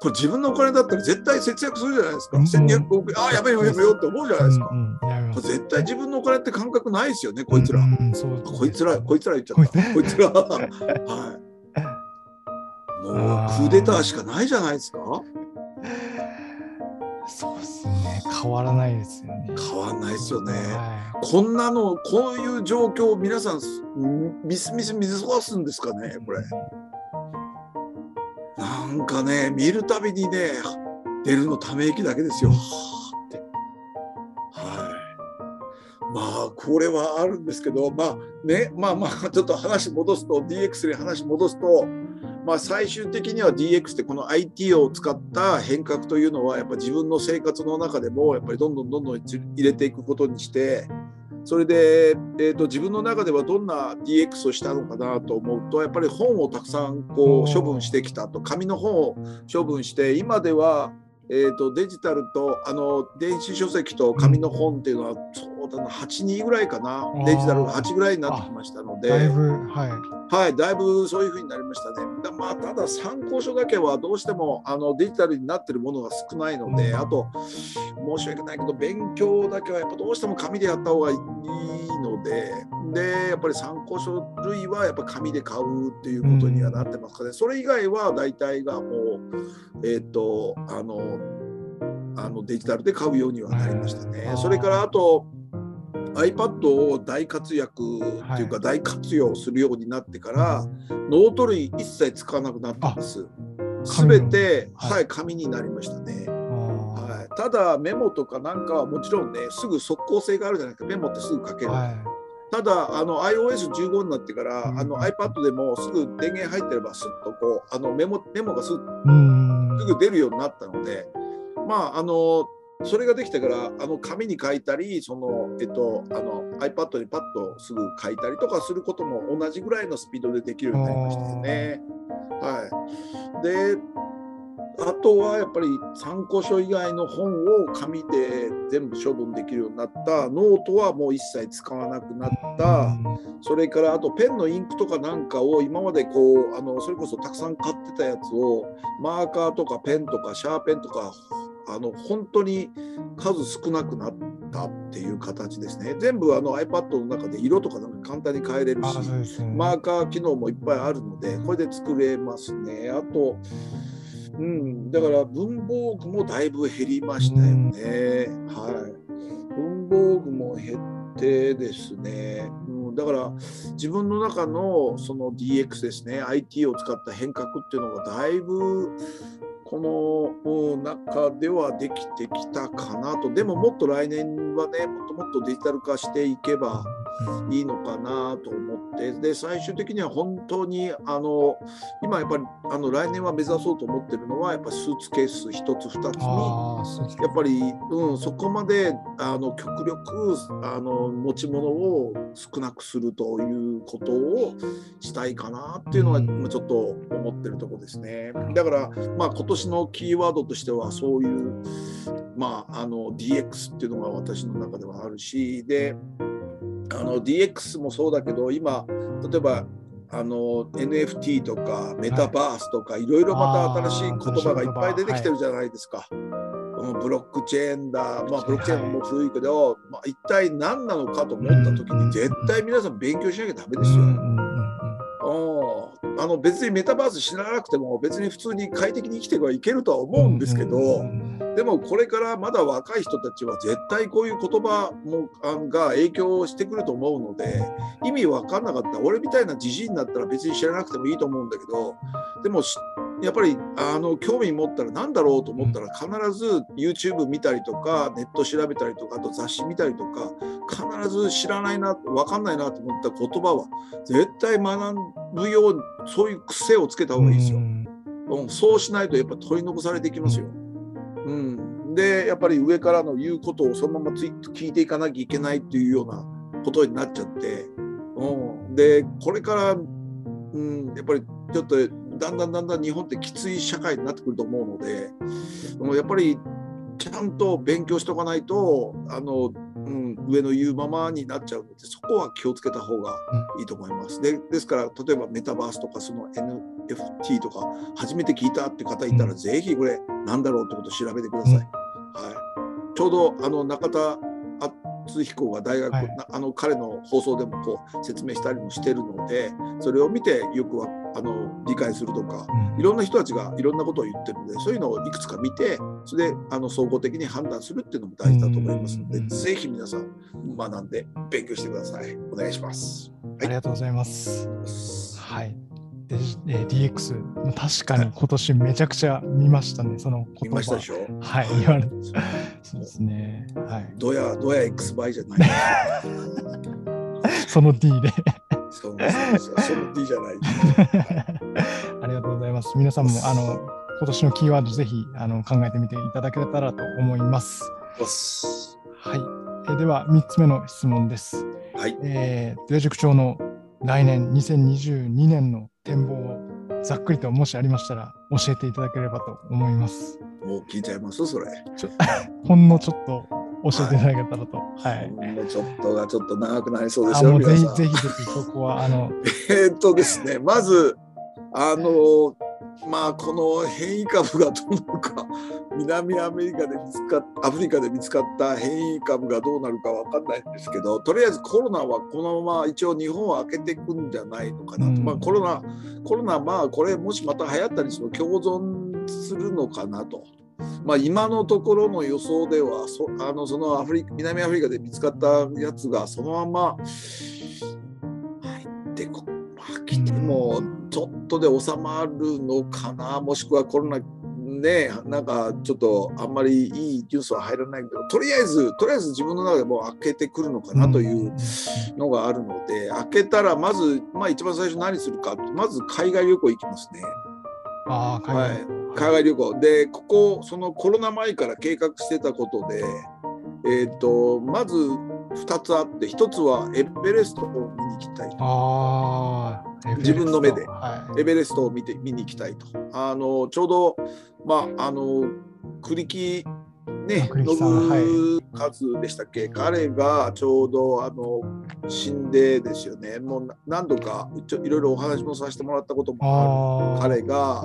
これ自分のお金だったら絶対節約するじゃないですか。うん1200億円ああやめようやめようって思うじゃないですか。うんうんこれ絶対自分のお金って感覚ないですよねこいつら。うんうんこいつらこいつら言っちゃった。こいつら [laughs] はい。もうクあーーデターしかないじゃないですか。そうですね。変わらないですよね。変わんないですよね。はこんなのこういう状況を皆さんミスミス見過ごすんですかねいこれ。なんかね見るたびにね出るのため息だけですよ。って。はい。まあこれはあるんですけどまあねまあまあちょっと話戻すと DX に話戻すと。まあ、最終的には DX ってこの IT を使った変革というのはやっぱ自分の生活の中でもやっぱりどんどんどんどん入れていくことにしてそれで、えー、と自分の中ではどんな DX をしたのかなと思うとやっぱり本をたくさんこう処分してきたと紙の本を処分して今では、えー、とデジタルとあの電子書籍と紙の本っていうのはそうだな8人ぐらいかなデジタルが8ぐらいになってきましたので。だいぶ、はい。はい、だいぶそういうふうになりましたね。だまあ、ただ参考書だけはどうしてもあのデジタルになってるものが少ないので、うんあと申し訳ないけど勉強だけはやっぱどうしても紙でやった方がいいので、でやっぱり参考書類はやっぱ紙で買うっていうことにはなってますかね。それ以外は大体がもうえっ、とあのあのデジタルで買うようにはなりましたねう。んそれからあと iPad を大活躍っていうかは大活用するようになってから、ノート類一切使わなくなったんです。すべて、はいはい、紙になりましたね。はい、ただメモとかなんかはもちろんね、すぐ速攻性があるじゃないですか。メモってすぐ書ける。はい。ただあの iOS15 になってから、うんあの iPad でもすぐ電源入ってればすっとこうあのメモメモがすうん。すぐ出るようになったので、まああのそれができたからあの紙に書いたりその、えっと、あの iPad にパッとすぐ書いたりとかすることも同じぐらいのスピードでできるようになりましたよね。はい、であとはやっぱり参考書以外の本を紙で全部処分できるようになったノートはもう一切使わなくなった。それからあとペンのインクとかなんかを今までこうあのそれこそたくさん買ってたやつをマーカーとかペンとかシャーペンとかあの本当に数少なくなったっていう形ですね。全部あの iPad の中で色とかなんか簡単に変えれるあしね。マーカー機能もいっぱいあるのでこれで作れますね。あとうん、だから文房具もだいぶ減りましたよね。はい。文房具も減ってですね、うん、だから自分の中のその DX ですね、IT を使った変革っていうのがだいぶこの中ではできてきたかなと。でももっと来年はねもっともっとデジタル化していけばいいのかなと思って。で最終的には本当にあの今やっぱりあの来年は目指そうと思ってるのはやっぱスーツケース1つ2つにやっぱり、うん、そこまであの極力あの持ち物を少なくするということをしたいかなっていうのはちょっと思ってるとこですね。だからまあ今年のキーワードとしてはそういうまああの DX っていうのが私の中ではあるしであの DX もそうだけど今例えばあの NFT とかメタバースとか、はい。ろいろまた新しい言葉がいっぱい出てきてるじゃないですか。はい、ブロックチェーンだ、まあ、ブロックチェーンも古いけど、はい、まあ、一体何なのかと思った時に絶対皆さん勉強しなきゃダメですよ。あの別にメタバース知らなくても別に普通に快適に生きてはいけるとは思うんですけど、でもこれからまだ若い人たちは絶対こういう言葉もが影響してくると思うので意味分かんなかった。俺みたいなじじいになったら別に知らなくてもいいと思うんだけどでもやっぱりあの興味持ったら何だろうと思ったら必ず YouTube 見たりとかネット調べたりとかあと雑誌見たりとか必ず知らないな分かんないなと思った言葉は絶対学ぶようそういう癖をつけた方がいいですよ。うん、そうしないとやっぱ取り残されていきますよ。うん、でやっぱり上からの言うことをそのまま聞いていかなきゃいけないっていうようなことになっちゃって、うん、でこれから、うん、やっぱりちょっとだんだんだんだん日本ってきつい社会になってくると思うので、うん、やっぱりちゃんと勉強しておかないとあの、うん、上の言うままになっちゃうのでそこは気をつけた方がいいと思います。でですから例えばメタバースとかその NFT とか初めて聞いたって方いたら、うん、ぜひこれ何だろうってことを調べてください。うん、はい、ちょうどあの中田敦彦が大学、はい、あの彼の放送でもこう説明したりもしてるのでそれを見てよくはあの理解するとか、いろんな人たちがいろんなことを言ってるのでそういうのをいくつか見てそれであの総合的に判断するっていうのも大事だと思いますので、ぜひ皆さん学んで勉強してください。お願いします。はい、ありがとうございます。はい。で、え DX 確かに今年めちゃくちゃ見ましたね、その言葉。見ましたでしょ？はい、言われ [laughs] そうですね。はい。どや、どや X 倍じゃない。[laughs] その D でそうですその D じゃない。[laughs] ありがとうございます。皆さんもあの今年のキーワードぜひあの考えてみていただけたらと思います。はい。えでは3つ目の質問です。はい。えー、デ塾長の来年2022年の展望をざっくりともしありましたら教えていただければと思います。もう聞いちゃいます？それ。[laughs] ほんのちょっと教えていただけたらと。はい。ほんのちょっとがちょっと長くなりそうですよ。ぜひぜひぜひそこはあの。[laughs] えっとですねまずあのまあこの変異株がどうなるか。[laughs] 南アメリカで見つかっアフリカで見つかった変異株がどうなるか分かんないんですけどとりあえずコロナはこのまま一応日本は開けていくんじゃないのかなと、うん、まあ、コロナコロナまあこれもしまた流行ったりすると共存するのかなと。まあ、今のところの予想ではそあのそのアフリ南アフリカで見つかったやつがそのまま入ってこ、まあ、来てもちょっとで収まるのかな？もしくはコロナねなんかちょっとあんまりいいニュースは入らないけどとりあえずとりあえず自分の中でも開けてくるのかなというのがあるので、開けたらまず、まあ、一番最初何するかまず海外旅行行きますね。あ海外、はい、海外旅行。でここそのコロナ前から計画してたことで、えーと、まず2つあって1つはエベレストを見に行きたいあ自分の目で、エベレストを見て見に行きたいと。あのちょうどまああの栗木ね信和でしたっけ、はい、彼がちょうどあの死んでですよね。もう何度かいろいろお話もさせてもらったこともある。彼が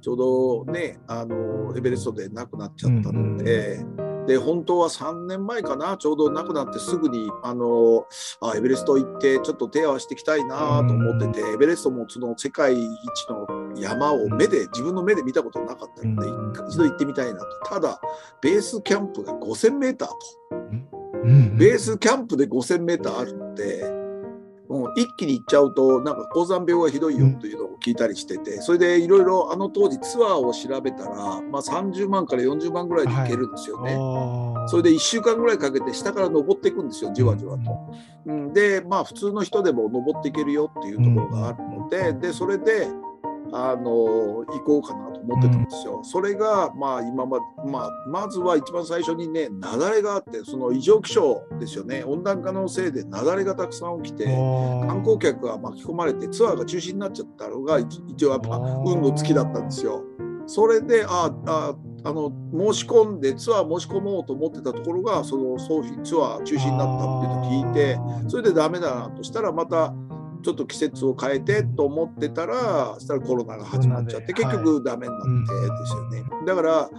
ちょうどねあのエベレストで亡くなっちゃったので。うんうんで本当は3年前かなちょうど亡くなってすぐにあのあエベレスト行ってちょっと手を合わせていきたいなと思っててエベレストもその世界一の山を目で自分の目で見たことなかったので一度行ってみたいなと。ただベースキャンプが 5000m と。ベースキャンプで 5000m あるのでうん、一気に行っちゃうとなんか高山病がひどいよというのを聞いたりしてて、それでいろいろあの当時ツアーを調べたら、まあ、30万から40万ぐらいで行けるんですよね。ああそれで1週間ぐらいかけて下から登っていくんですよじわじわと。うん、でまあ普通の人でも登っていけるよっていうところがあるので,、でそれであの行こうかなと思ってたんですよ。それがまあ今ままあ、まずは一番最初にね雪崩があってその異常気象ですよね温暖化のせいで雪崩がたくさん起きて。観光客が巻き込まれてツアーが中止になっちゃったのが一一応やっぱ運の尽きだったんですよ。それであああの申し込んでツアー申し込もうと思ってたところがその総費ツアー中止になったっていうのを聞いてそれでダメだなとしたらまたちょっと季節を変えてと思ってたらそしたらコロナが始まっちゃって結局ダメになってですよね。だから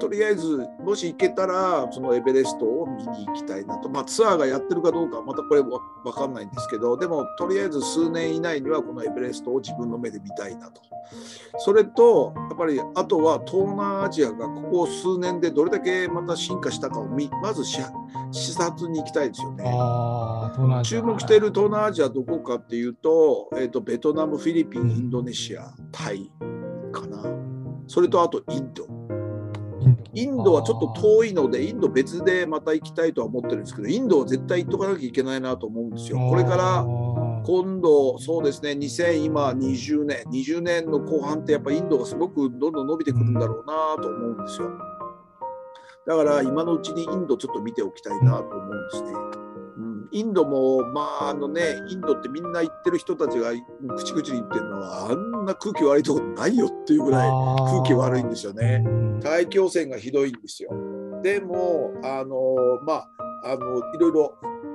とりあえずもし行けたらそのエベレストを見に行きたいなと、まあ、ツアーがやってるかどうかはまたこれわ分かんないんですけどでもとりあえず数年以内にはこのエベレストを自分の目で見たいなとそれとやっぱりあとは東南アジアがここ数年でどれだけまた進化したかを見まず視視察に行きたいですよね。注目している東南アジアどこかっていうと,、えー、とベトナムフィリピンインドネシアタイかなそれとあとインド。インドはちょっと遠いので、インド別でまた行きたいとは思ってるんですけど、インドは絶対行っとかなきゃいけないなと思うんですよ。これから今度、そうですね、2020年、20年の後半ってやっぱインドがすごくどんどん伸びてくるんだろうなと思うんですよ。だから今のうちにインドちょっと見ておきたいなと思うんですね。うん、インドも、まああのね、インドってみんな行ってる人たちが口々に言ってるのは、あんな空気悪いとこないよっていうぐらい空気悪いんですよね。大気汚染がひどいんですよ。でも、あのまあ、あのいろいろ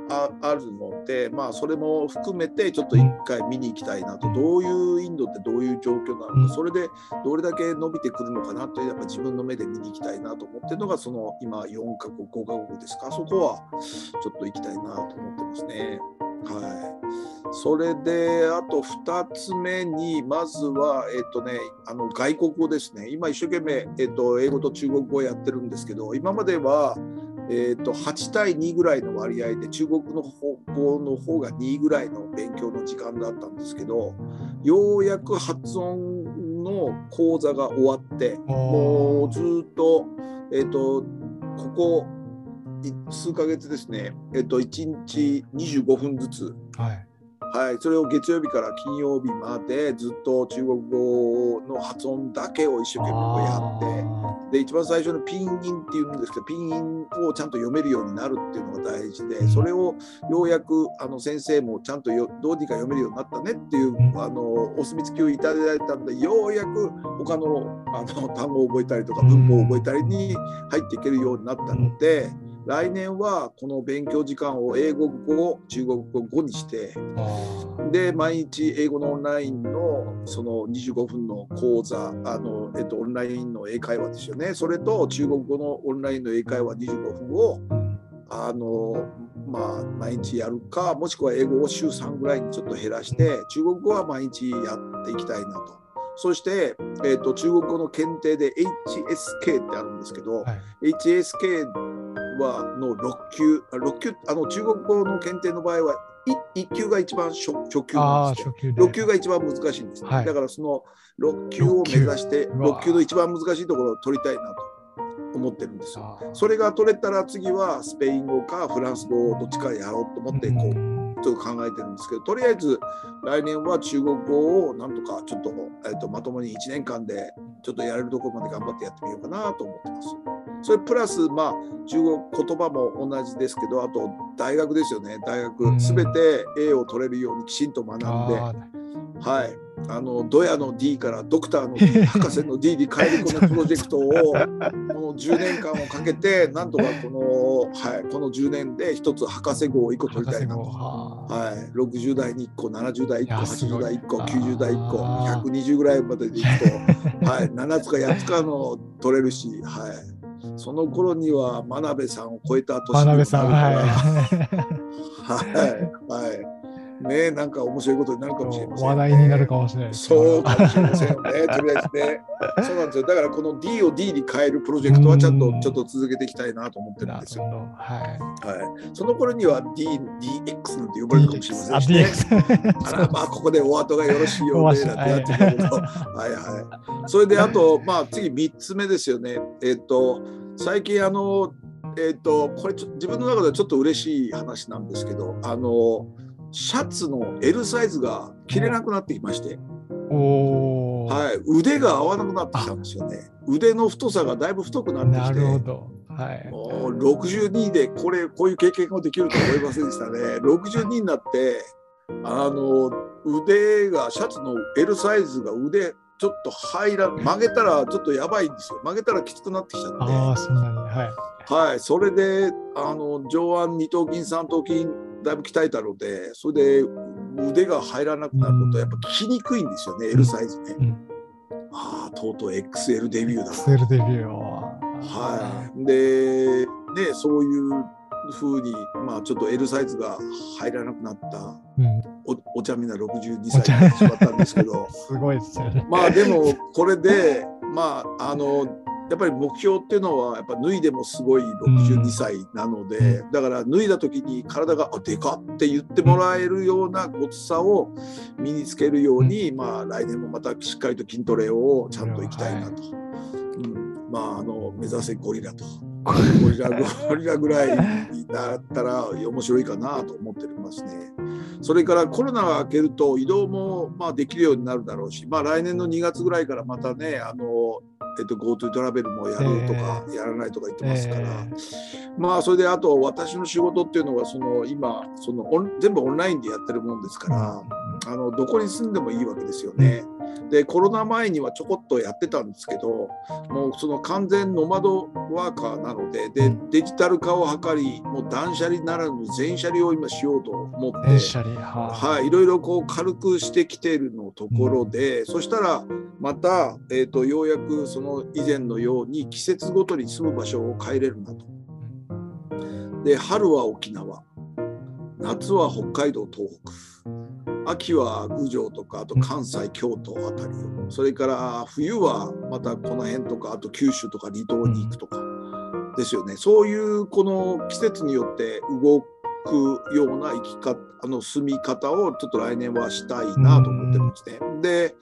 ああるので、まあ、それも含めてちょっと一回見に行きたいなと、どういうインドってどういう状況なのか、それでどれだけ伸びてくるのかなという、やっぱ自分の目で見に行きたいなと思ってるのが、その今4カ国、5カ国ですか、そこはちょっと行きたいなと思ってますね。はい、それであと2つ目にまずは、えっとね、あの外国語ですね。今一生懸命、えっと、英語と中国語をやってるんですけど今までは、えっと、8対2ぐらいの割合で中国の方向の方が2ぐらいの勉強の時間だったんですけどようやく発音の講座が終わってもうずっと,、えっとここ数ヶ月ですね、えっと、1日25分ずつ、はいはい、それを月曜日から金曜日までずっと中国語の発音だけを一生懸命やって。で一番最初のピンインっていうんですけどピンインをちゃんと読めるようになるっていうのが大事でそれをようやくあの先生もちゃんとよどうにか読めるようになったねっていうあのお墨付きをいただいたんでようやく他のあの単語を覚えたりとか文法を覚えたりに入っていけるようになったので。来年はこの勉強時間を英語語、中国語語にして、で、毎日英語のオンラインのその25分の講座、あの、えっと、オンラインの英会話ですよね。それと中国語のオンラインの英会話25分を、あの、まあ、毎日やるか、もしくは英語を週3ぐらいにちょっと減らして、中国語は毎日やっていきたいなと。そして、えーと、中国語の検定で HSK ってあるんですけど、はい、HSK はの6級、6級あの中国語の検定の場合は 1, 級が一番初初級なんですね。6級が一番難しいんです、ねはい、だからその6級を目指して6級の一番難しいところを取りたいなと思ってるんですよ。それが取れたら次はスペイン語かフランス語をどっちかやろうと思ってこう。ちょっと考えてるんですけどとりあえず来年は中国語をなんとかちょっと,、えーとまともに1年間でちょっとやれるところまで頑張ってやってみようかなと思ってます。それプラス、まあ、中国言葉も同じですけどあと大学ですよね。大学すべて A を取れるようにきちんと学んで、はい、あのドヤの D からドクターの D [laughs] 博士の D に変えるこのプロジェクトをこの10年間をかけてなんとかこの,、はい、この10年で一つ博士号を1個取りたいなと、はい、60代に1個70代1個80代1個90代1個120ぐらいまででいくと、[laughs] はい、7つか8つかの取れるし、はい、その頃には真鍋さんを超えた年になるから。[laughs] はい。はい、はいねなんか面白いことになるかもしれません、ね、話題になるかもしれないそうかもしれませんよね。[laughs] とりあえずね。そうなんですよ。だからこの D を D に変えるプロジェクトはちゃんとちょっと続けていきたいなと思ってるんですよ。はい。はい。その頃には D、DX なんて呼ばれるかもしれませんし、ね。あら、まあここでお後がよろしいようで、[laughs] なんてなってたけど。はいはい。それであと、まあ次3つ目ですよね。えっ、と、最近あの、えっ、と、これ自分の中ではちょっと嬉しい話なんですけど、あの、シャツの L サイズが着れなくなってきまして、はい、腕が合わなくなってきたんですよね。腕の太さがだいぶ太くなってきて、はい、もう62でこれこういう経験ができると思いませんでしたね。62になってあの腕がシャツの L サイズが腕ちょっと入ら曲げたらちょっとやばいんですよ。曲げたらきつくなってきちゃって。あそんなにはい、はい、それであの上腕二頭筋三頭筋だいぶ鍛えたのでそれで腕が入らなくなることはやっぱ着にくいんですよね、うん、L サイズね。うん、ああとうとう XL デビューだ。XL デビューはい。で、ね、そういうふうに、まあ、ちょっと L サイズが入らなくなった、うん、おお茶目な62歳になってしまったんですけど [laughs] すごいですよね。まあでもこれで、まあ、あのやっぱり目標っていうのはやっぱ脱いでもすごい62歳なので、うん、だから脱いだ時に体が「あでか!」って言ってもらえるようなごつさを身につけるように、うん、まあ来年もまたしっかりと筋トレをちゃんといきたいなと、はい、うん、まああの目指せゴリラと。[laughs] ゴリラゴリラぐらいになったら面白いかなと思ってますね。それからコロナが明けると移動もまあできるようになるだろうし、まあ、来年の2月ぐらいからまたねあのえっと、GoTo トラベルもやるとか、やらないとか言ってますから、えー、まあそれであと私の仕事っていうのはその今その全部オンラインでやってるもんですから、あのどこに住んでもいいわけですよね。でコロナ前にはちょこっとやってたんですけどもうその完全ノマドワーカーなのででデジタル化を図りもう断捨離ならぬ全捨離を今しようと思って、はい、いろいろこう軽くしてきてるのところで、うん、そしたらまた、えーと、ようやくその以前のように季節ごとに住む場所を変えれるなと。で春は沖縄夏は北海道東北秋は郡上とかあと関西京都あたりをそれから冬はまたこの辺とかあと九州とか離島に行くとかですよねそういうこの季節によって動くような生き方あの住み方をちょっと来年はしたいなと思ってるんですね。で、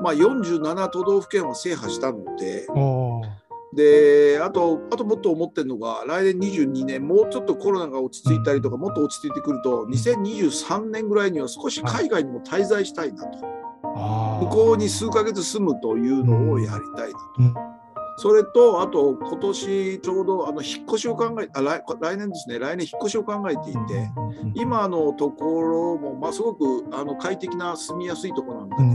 まあ、47都道府県は制覇したので。であとあともっと思ってるのが来年22年もうちょっとコロナが落ち着いたりとかもっと落ち着いてくると2023年ぐらいには少し海外にも滞在したいなと。向こうに数ヶ月住むというのをやりたいなと。それとあと今年ちょうどあの引っ越しを考えあ来来年ですね来年引っ越しを考えていて今のところも、まあ、すごくあの快適な住みやすいところなんだけど、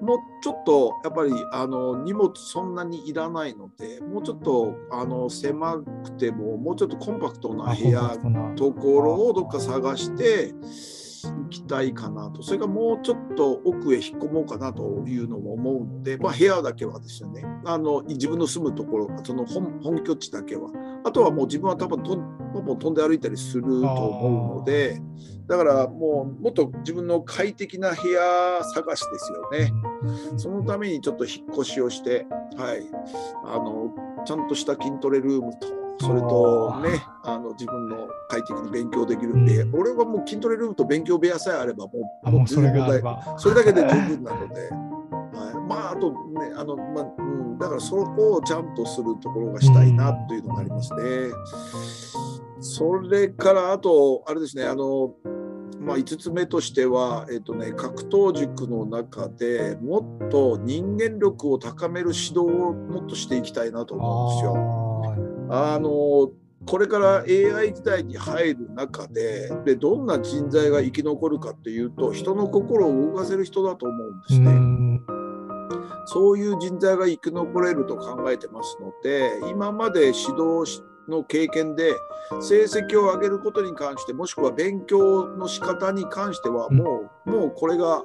もうちょっとやっぱりあの荷物そんなにいらないのでもうちょっとあの狭くてももうちょっとコンパクトな部屋ところをどっか探して。行きたいかなと。それからもうちょっと奥へ引っ込もうかなというのも思うので、まあ、部屋だけはですよね。あの自分の住むところその本本拠地だけは。あとはもう自分は多分とも飛んで歩いたりすると思うのでだからもうもっと自分の快適な部屋探しですよね。そのためにちょっと引っ越しをしてはい。あのちゃんとした筋トレルームとそれとねあの自分の快適に勉強できるんで、うん、俺はもう筋トレルームと勉強部屋さえあればもうもうそれそれだけで十分なので、はい、まああとねあの、まあうん、だからそこをちゃんとするところがしたいなというのがありますね。それからあとあれですねあのまあ、5つ目としては、えーとね、格闘塾の中でもっと人間力を高める指導をもっとしていきたいなと思うんですよ。あのこれから AI 時代に入る中ででどんな人材が生き残るかっていうと人の心を動かせる人だと思うんですね。そういう人材が生き残れると考えてますので今まで指導の経験で成績を上げることに関してもしくは勉強の仕方に関してはもうもうこれが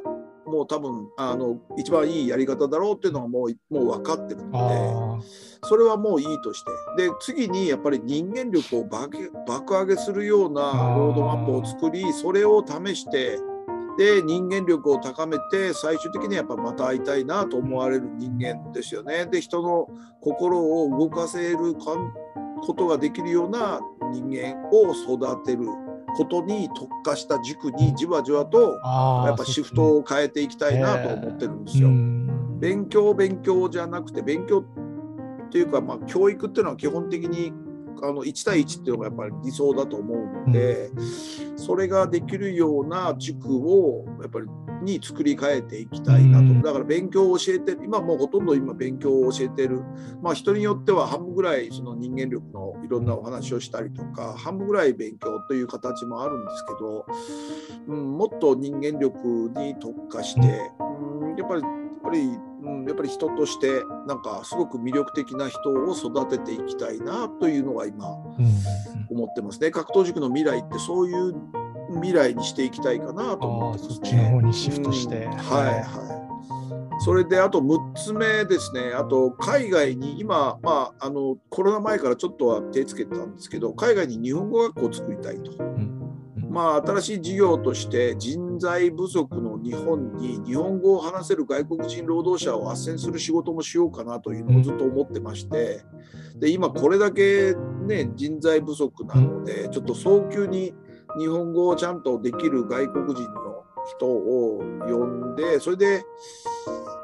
もう多分あの一番いいやり方だろうっていうのはもうもう分かってるのでそれはもういいとして。で次にやっぱり人間力を爆爆上げするようなロードマップを作りそれを試してで人間力を高めて最終的にやっぱまた会いたいなと思われる人間ですよね。で人の心を動かせることができるような人間を育てることに特化した塾にじわじわとやっぱシフトを変えていきたいなと思ってるんですよ。勉強勉強じゃなくて勉強っていうかまあ教育っていうのは基本的にあの1対1っていうのがやっぱり理想だと思うので、それができるような塾をやっぱりに作り変えていきたいなと、だから勉強を教えて今もうほとんど今勉強を教えてる。まあ人によっては半分ぐらいその人間力のいろんなお話をしたりとか半分ぐらい勉強という形もあるんですけど、うん、もっと人間力に特化して、うん、やっぱりやっぱりうん、やっぱり人としてなんかすごく魅力的な人を育てていきたいなというのが今思ってますね。格闘塾の未来ってそういう未来にしていきたいかなと思ってますね。そっちの方にシフトして。うん、はいはい。それであと6つ目ですね、あと海外に今、まあ、あのコロナ前からちょっとは手つけてたんですけど、海外に日本語学校を作りたいと。うんまあ、新しい事業として人材不足の日本に日本語を話せる外国人労働者を斡旋する仕事もしようかなというのをずっと思ってましてで今これだけ、ね、人材不足なのでちょっと早急に日本語をちゃんとできる外国人の人を呼んでそれで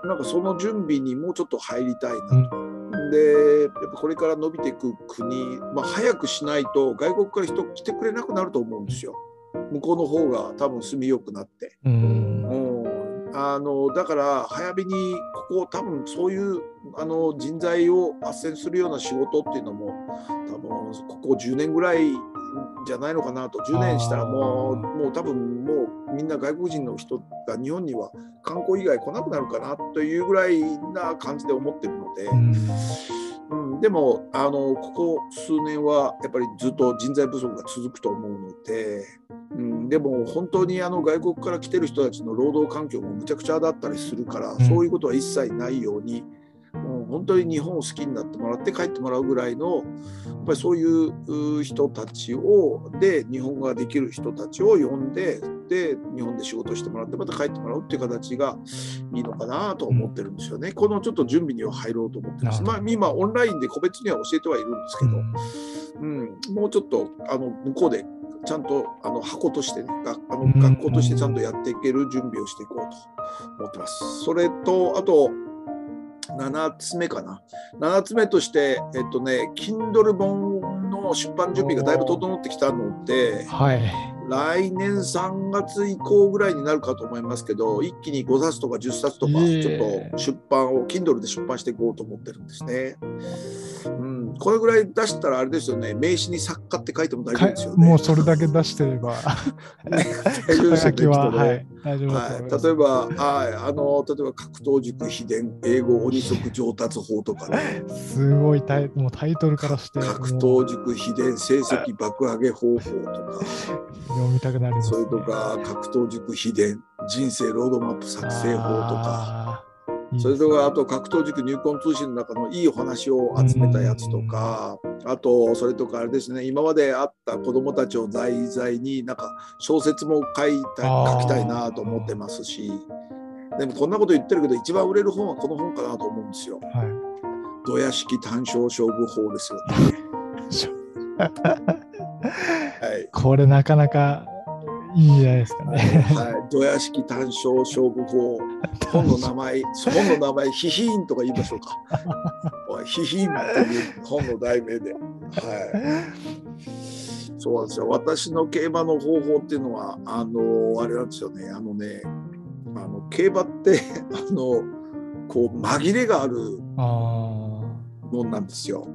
なんかその準備にもうちょっと入りたいなと。でやっぱこれから伸びていく国、まあ、早くしないと外国から人来てくれなくなると思うんですよ。向こうの方が多分住みよくなって。うん、あのだから早めにここ多分そういうあの人材を斡旋するような仕事っていうのも多分ここ10年ぐらいじゃないのかなと。10年したらもうもう多分もうみんな外国人の人が日本には観光以外来なくなるかなというぐらいな感じで思ってるので。うん。うん、でもあのここ数年はやっぱりずっと人材不足が続くと思うので、うん、でも本当にあの外国から来てる人たちの労働環境もむちゃくちゃだったりするから、そういうことは一切ないように。もう本当に日本を好きになってもらって帰ってもらうぐらいのやっぱりそういう人たちをで日本語ができる人たちを呼んでで日本で仕事してもらってまた帰ってもらうっていう形がいいのかなと思ってるんですよね。このちょっと準備には入ろうと思ってます。まあ、今オンラインで個別には教えてはいるんですけど、うん、うん、もうちょっとあの向こうでちゃんとあの箱としてねあの学校としてちゃんとやっていける準備をしていこうと思ってます。それとあと7つ目かな。7つ目としてえっとね Kindle 本の出版準備がだいぶ整ってきたので、はい、来年3月以降ぐらいになるかと思いますけど一気に5冊とか10冊とかちょっと出版を Kindle で出版していこうと思ってるんですね。うん、これぐらい出したらあれですよね名刺に作家って書いても大丈夫ですよね。もうそれだけ出してれば大丈夫ですよね。[laughs] は、はい、大丈夫はい、例えば、はい、あの例えば格闘塾秘伝英語鬼足上達法とかね。すごいタイもうタイトルからして。格闘塾秘伝成績爆上げ方法とか。読みたくなります、ね、それとか格闘塾秘伝人生ロードマップ作成法とか。それとかあと格闘塾入魂通信の中のいいお話を集めたやつとか、あとそれとかあれですね今まであった子どもたちを題材になんか小説も書いた書きたいなと思ってますし。でもこんなこと言ってるけど一番売れる本はこの本かなと思うんですよ。はい、土屋式単勝勝負法ですよね。[laughs] はい、これなかなかいいんじゃないですかね。はい、土屋式単勝勝負法。本の名前、[laughs] 本の名前、ヒヒーンとか言いましょうか。ヒヒーンっていう [laughs] 本の題名で。はい。そうなんですよ。私の競馬の方法っていうのは、あの、あれなんですよね。あのね、あの競馬って、[laughs] あの、こう紛れがあるもんなんですよ。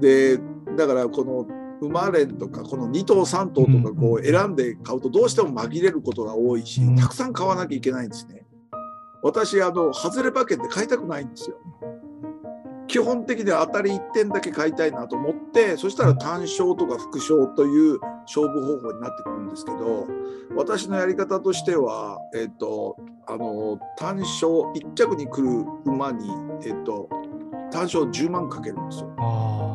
で、だからこの馬連とかこの2頭3頭とかこう選んで買うとどうしても紛れることが多いしたくさん買わなきゃいけないんですね。私あの外れ馬券で買いたくないんですよ。基本的には当たり1点だけ買いたいなと思ってそしたら単勝とか副勝という勝負方法になってくるんですけど私のやり方としては、えっと、あの単勝1着に来る馬に、えっと、単勝10万かけるんですよ。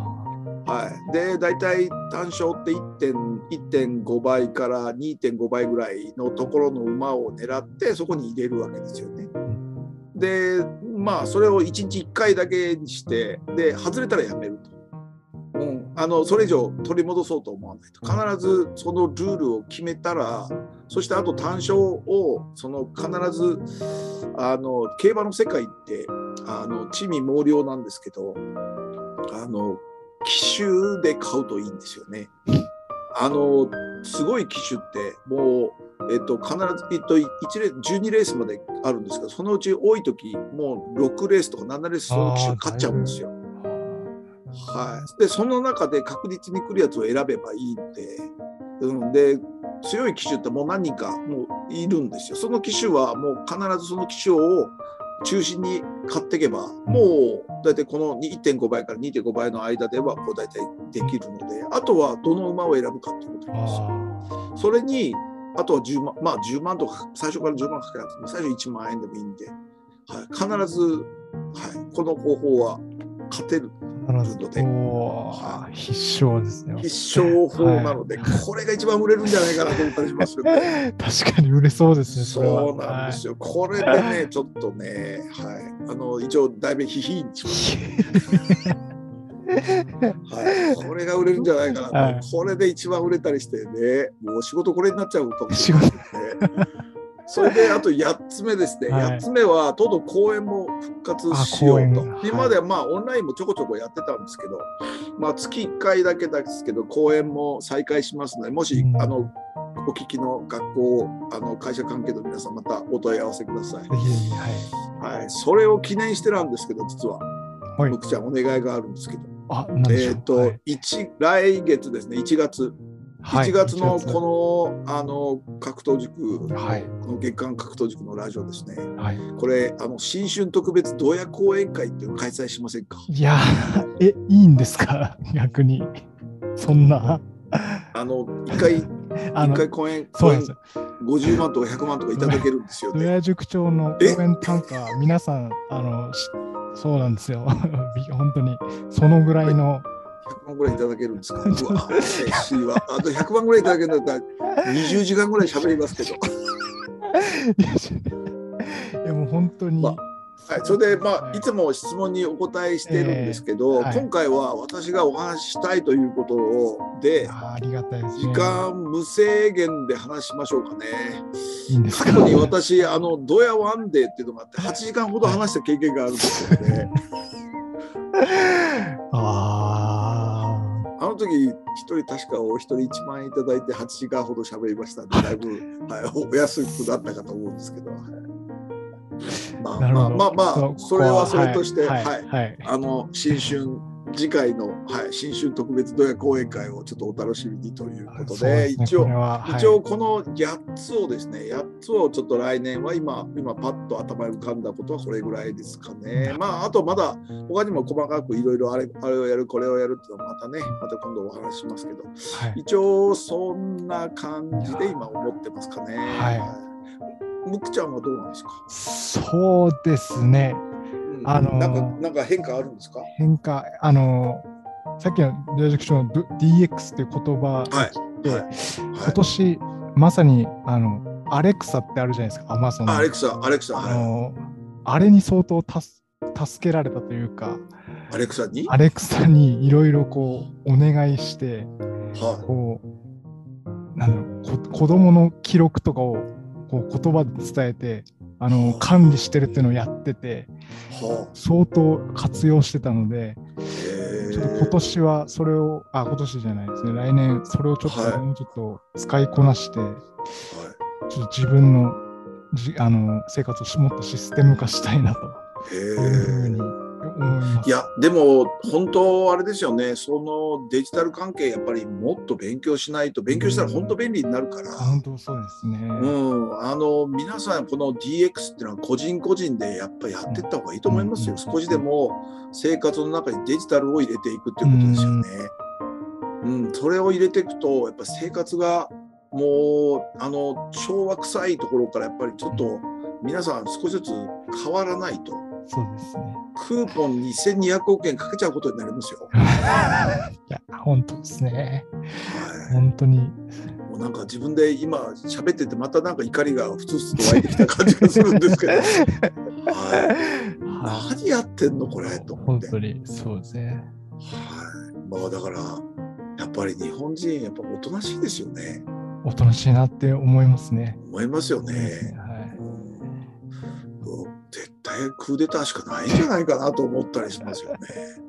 はい、で大体単勝って1.5倍から2.5倍ぐらいのところの馬を狙ってそこに入れるわけですよね。でまあそれを1日1回だけにしてで外れたらやめると。うん、あのそれ以上取り戻そうと思わないと必ずそのルールを決めたらそしてあと単勝をその必ずあの競馬の世界ってあの地味猛量なんですけどあの機種で買うといいんですよね。あのすごい機種ってもう、えっと、必ず、えっと、1レ12レースまであるんですけどそのうち多い時もう6レースとか7レースその機種買っちゃうんですよ。はい、でその中で確実に来るやつを選べばいいので,、うん、で強い機種ってもう何人かもういるんですよ。その機種はもう必ずその機種を中心に買っていけば、もう大体この1.5倍から2.5倍の間ではこう大体できるので、あとはどの馬を選ぶかっていうことなんですよ。それに、あとは10万、まあ10万とか、最初から10万かけなくても、最初1万円でもいいんで、はい、必ず、はい、この方法は勝てる。ので、はい、必勝ですね。必勝法なので、はい、これが一番売れるんじゃないかなと思ったりしますよね。[laughs] 確かに売れそうですね。そそうなんですよ。はい、これでね、ちょっとね、はい、あの一応だいぶヒヒンしました。はい、これが売れるんじゃないかなと、はい、これで一番売れたりしてね、もう仕事これになっちゃうかもしれない、ね。それであと8つ目ですね、はい、8つ目はとうとう公演も復活しようと、今まではまあオンラインもちょこちょこやってたんですけど、まあ、月1回だけですけど、公演も再開しますので、もし、うん、あのお聞きの学校、あの会社関係の皆さん、またお問い合わせください。はい、はい、それを記念してなんですけど、実は、はい、僕ちゃん、お願いがあるんですけど、あえっ、ー、と、はい、来月ですね、1月。1月のこの,、あの格闘塾、はい、この月間格闘塾のラジオですね、はい、これあの新春特別ドヤ講演会っていうの開催しませんか？いやえいいんですか？逆に。そんな。あの一回 [laughs] 一回講演そうなんですよ。50万とか100万とかいただけるんですよ。ね。ドヤ塾長の講演単価皆さんあのそうなんですよ。[laughs] 本当に。そのぐらいの、はい100万ぐらいいただけるんですか？[laughs] うわ、嬉しいわ。あと100万ぐらいいただけるんだったら、20時間ぐらい喋りますけど。いや、もう本当に。まはい、それで、まあ、いつも質問にお答えしてるんですけど、えーはい、今回は私がお話ししたいということをで、ありがたいです、ね、時間無制限で話しましょうかね。いいか、過去に私、あの、ドヤワンデーっていうのがあって、8時間ほど話した経験があるんですよね。[laughs] ああの時一人確かお一人1万円いただいて8時間ほど喋りましたんで [laughs] だいぶ、はい、お安くなったかと思うんですけど。はい。まあまあまあまあそれはそれとして、はい、はい、あの新春次回の、はい、新春特別ドヤ講演会をちょっとお楽しみにということで、でね、一応、はい、一応この8つをですね、8つをちょっと来年は今、今パッと頭に浮かんだことはこれぐらいですかね。まあ、あとまだ他にも細かくいろいろあれあれをやる、これをやるっていうのはまたね、また今度お話しますけど、はい、一応そんな感じで今思ってますかね。はい。むくちゃんはどうなんですか？そうですね。あのなんかなんか変化あるんですか？変化あのさっきのプロジェクションの DX っていう言葉で、はい。はい、今年まさにあのアレクサってあるじゃないですか、アマゾンアレクサ、アレクサ。あの、あれに相当たす助けられたというか、アレクサに？アレクサにいろいろこうお願いして、はい、こう、なんだろう、こ子供の記録とかをこう言葉で伝えて、あの管理してるっていうのをやってて、相当活用してたので、ちょっと今年はそれを、あ、今年じゃないですね、来年それをちょっと、もうちょっと使いこなして、はい、ちょっと自分のじあの生活をもっとシステム化したいなと。いうふうにいやでも本当あれですよね。そのデジタル関係やっぱりもっと勉強しないと勉強したら本当便利になるから、本当そうですね、うん、あの皆さんこの DX っていうのは個人個人でやっぱりやっていった方がいいと思いますよ、少しでも生活の中にデジタルを入れていくっていうことですよね。うん、それを入れていくとやっぱ生活がもうあの昭和臭いところからやっぱりちょっと皆さん少しずつ変わらないと。そうですね。クーポン2200億円かけちゃうことになりますよ。[laughs] いや、本当ですね。はい本当に。もうなんか自分で今喋っててまたなんか怒りがふつふつと湧いてきた感じがするんですけど、[laughs] はい、は何やってんのこれいと思って、本当にそうですね。はい、まあだからやっぱり日本人やっぱおとなしいですよねおとなしいなって思いますね。思いますよね。絶対クーデターしかないんじゃないかなと思ったりしますよね。[laughs]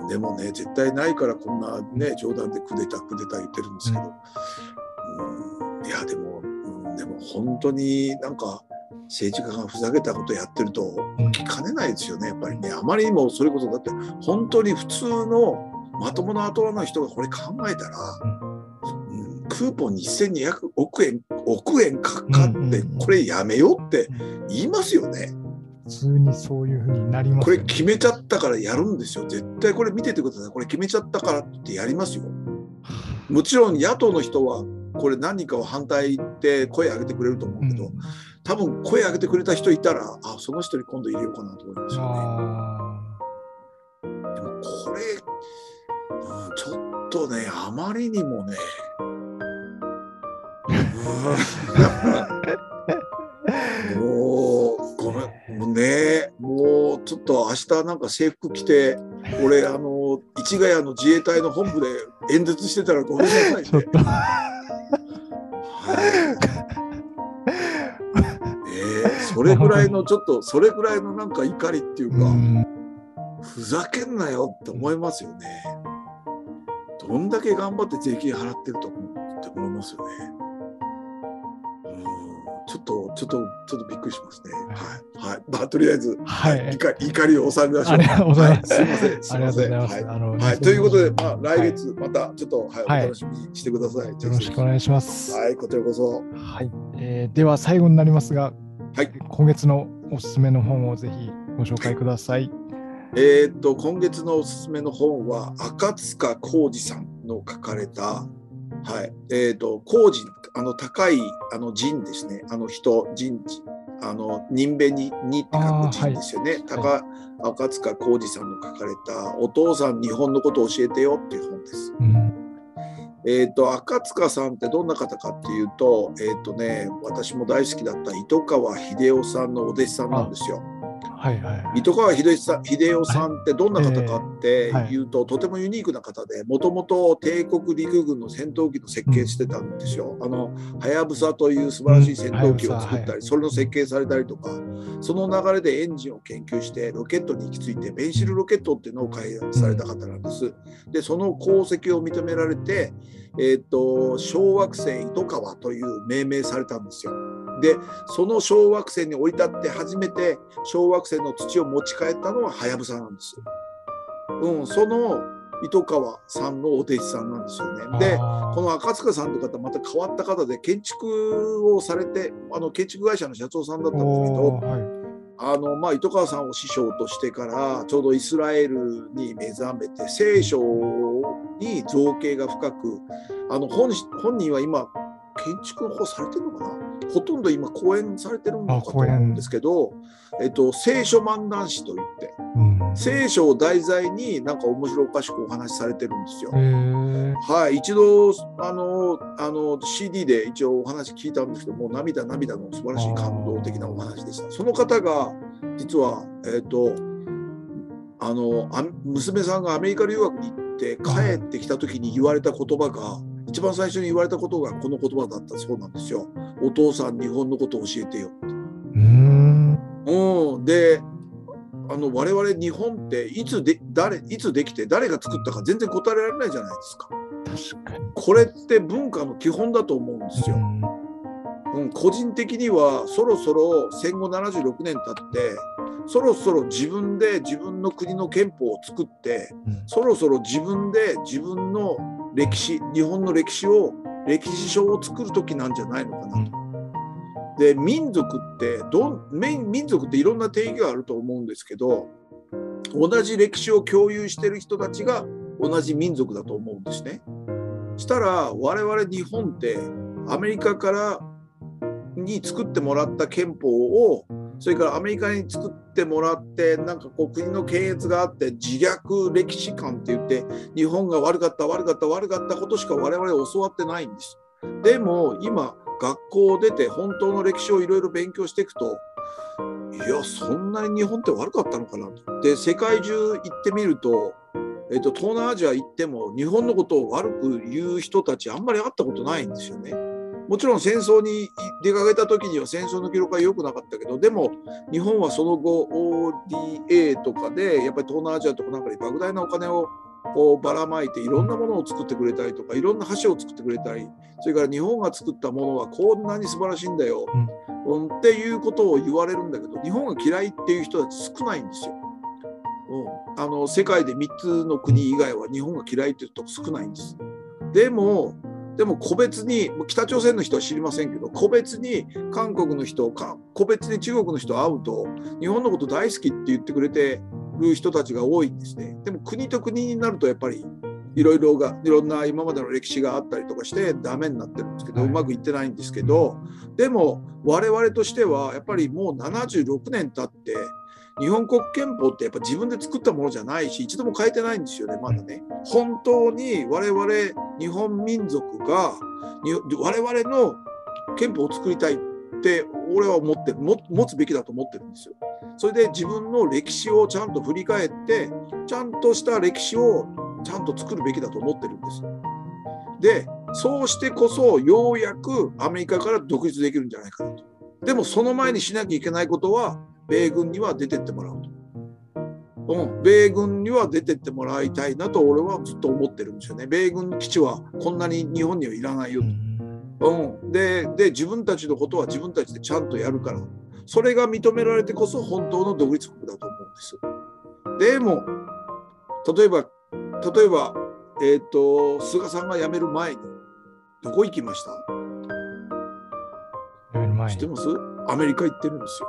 うんでもね絶対ないからこんなね冗談でクーデタークーデター言ってるんですけど、うん。いやでも、うん、でも本当になんか政治家がふざけたことやってるとうん。聞きかねないですよねやっぱりね。あまりにもそれこそだって本当に普通のまともな頭の人がこれ考えたら、うん、クーポン2200億円億円かかってこれやめようって言いますよね。普通にそういうふうになりますこれ。決めちゃったからやるんですよ。絶対これ見ててください。これ決めちゃったからってやりますよ。もちろん野党の人はこれ何人かは反対って声上げてくれると思うけど、うん多分声上げてくれた人いたら、あ、その人に今度入れようかなと思いますよね。あでもこれ、うん、ちょっとね、あまりにもね、うんもう、ごめん、もうね、もうちょっと明日なんか制服着て、俺、あの、市ヶ谷の自衛隊の本部で演説してたらごめんなさいね。ーちょっと。えーそれぐらいのちょっとそれぐらいのなんか怒りっていうか、うんふざけんなよって思いますよね。どんだけ頑張って税金払ってると思うって思いますよね。うんちょっとちょっとちょっとびっくりしますね。はいはい。まあとりあえず、はい怒り怒りを収めましょう。はい、すいません。すいません。はいということで、まあ、はい来月またちょっと、はいはいお楽しみにしてください。よろしくお願いします。はい、こちらこそ。はい、えーでは最後になりますが、はい。今月のおすすめの本をぜひご紹介ください。えーっと今月のおすすめの本は赤塚浩二さんの書かれた、はい。えーっと浩二あの高いあの人ですね。あの人人あの人弁に「に」って書く人ですよね、高赤塚浩二さんの書かれた「お父さん日本のことを教えてよ」っていう本です。うん、えー、と赤塚さんってどんな方かっていうと,、えーとね、私も大好きだった糸川秀夫さんのお弟子さんなんですよ。はいはいはい。糸川秀夫さん秀夫さんってどんな方かってえーはいいうと、とてもユニークな方でもともと帝国陸軍の戦闘機の設計してたんですよ。あのはやぶさという素晴らしい戦闘機を作ったり、それの設計されたりとかその流れでエンジンを研究してロケットに行き着いてベンシルロケットっていうのを開発された方なんです。でその功績を認められて、えー、と小惑星糸川という命名されたんですよ。でその小惑星に降り立って初めて小惑星の土を持ち帰ったのははやぶさなんです。うん、その糸川さんのお弟子さんなんですよね。でこの赤塚さんという方また変わった方で建築をされてあの建築会社の社長さんだったんだけおどーはいあの、まあ、糸川さんを師匠としてからちょうどイスラエルに目覚めて聖書に造形が深くあの本本人は今建築の方されてるのかな？ほとんど今講演されてるのかと思うんですけど、えっと、聖書漫談師といってうん。聖書を題材になんか面白おかしくお話しされてるんですよ。はい、一度あのあの CD で一応お話聞いたんですけどもう涙涙の素晴らしい感動的なお話でした。その方が実は、えっとあのあ娘さんがアメリカ留学に行って帰ってきた時に言われた言葉が一番最初に言われたことがこの言葉だったそうなんですよ。お父さん日本のことを教えてよ。ううん、であの我々日本っていつで誰いつできて誰が作ったか全然答えられないじゃないですか。確かに。これって文化の基本だと思うんですよ。うんうん、個人的にはそろそろ戦後76年経ってそろそろ自分で自分の国の憲法を作ってうんそろそろ自分で自分の歴史日本の歴史を歴史書を作る時なんじゃないのかなと。うんで民族ってど民族っていろんな定義があると思うんですけど同じ歴史を共有してる人たちが同じ民族だと思うんですね。したら我々日本ってアメリカからに作ってもらった憲法をそれからアメリカに作ってもらってなんかこう国の検閲があって自虐歴史観って言って日本が悪かった悪かった悪かったことしか我々教わってないんです。でも今学校を出て本当の歴史をいろいろ勉強していくといやそんなに日本って悪かったのかなと。で世界中行ってみるとえっと、東南アジア行っても日本のことを悪く言う人たちあんまり会ったことないんですよね。もちろん戦争に出かけた時には戦争の記録は良くなかったけどでも日本はその後 ODA とかでやっぱり東南アジアとかなんかに莫大なお金をこうばらまいていろんなものを作ってくれたりとかいろんな橋を作ってくれたりそれから日本が作ったものはこんなに素晴らしいんだよ、うん、っていうことを言われるんだけど日本が嫌いっていう人たち少ないんですよ。うん、あの世界で3つの国以外は日本が嫌いっていうと少ないんです。でもでも個別に北朝鮮の人は知りませんけど個別に韓国の人個別に中国の人会うと日本のこと大好きって言ってくれてる人たちが多いんですね。でも国と国になるとやっぱりいろいろがいろんな今までの歴史があったりとかしてダメになってるんですけど、うまくいってないんですけどでも我々としてはやっぱりもう76年経って日本国憲法ってやっぱ自分で作ったものじゃないし一度も変えてないんですよねまだね。本当に我々日本民族が我々の憲法を作りたいって俺は思ってる持つべきだと思ってるんですよ。それで自分の歴史をちゃんと振り返ってちゃんとした歴史をちゃんと作るべきだと思ってるんです。でそうしてこそようやくアメリカから独立できるんじゃないかなと。でもその前にしなきゃいけないことは米軍には出てってもらうと。うん、米軍には出てってもらいたいなと俺はずっと思ってるんですよね。米軍基地はこんなに日本にはいらないよと。うん、でで自分たちのことは自分たちでちゃんとやるからそれが認められてこそ本当の独立国だと思うんです。でも例えば例えば、えーと、と菅さんが辞める前にどこ行きました？知ってます？アメリカ行ってるんですよ。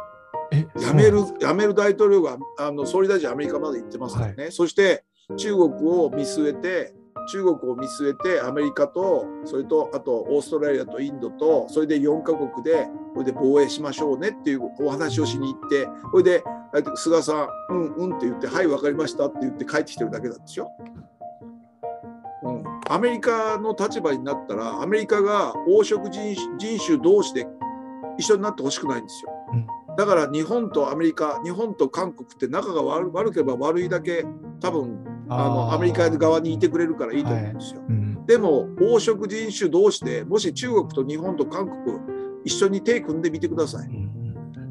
辞める辞める大統領があの総理大臣アメリカまで行ってますからね、はい、そして中国を見据えて中国を見据えてアメリカとそれとあとオーストラリアとインドとそれで4カ国でこれで防衛しましょうねっていうお話をしに行ってこれで菅さん「うんうん」って言って「はい分かりました」って言って帰ってきてるだけなんですよ。うん、アメリカの立場になったらアメリカが黄色人種同士で一緒になってほしくないんですよ。だから日本とアメリカ日本と韓国って仲が悪悪ければ悪いだけ多分あのアメリカ側にいてくれるからいいと思うんですよ。はいうん、でも黄色人種同士でもし中国と日本と韓国一緒に手組んでみてください。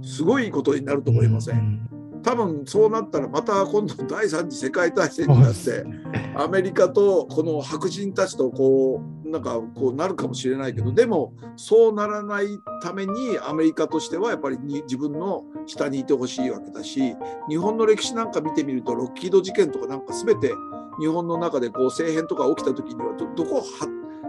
すごいことになると思いません。多分そうなったらまた今度第三次世界大戦になってアメリカとこの白人たちとこうなんかこうなるかもしれないけどでもそうならないためにアメリカとしてはやっぱり自分の下にいてほしいわけだし日本の歴史なんか見てみるとロッキード事件とかなんか全て日本の中でこう政変とか起きた時にはどこを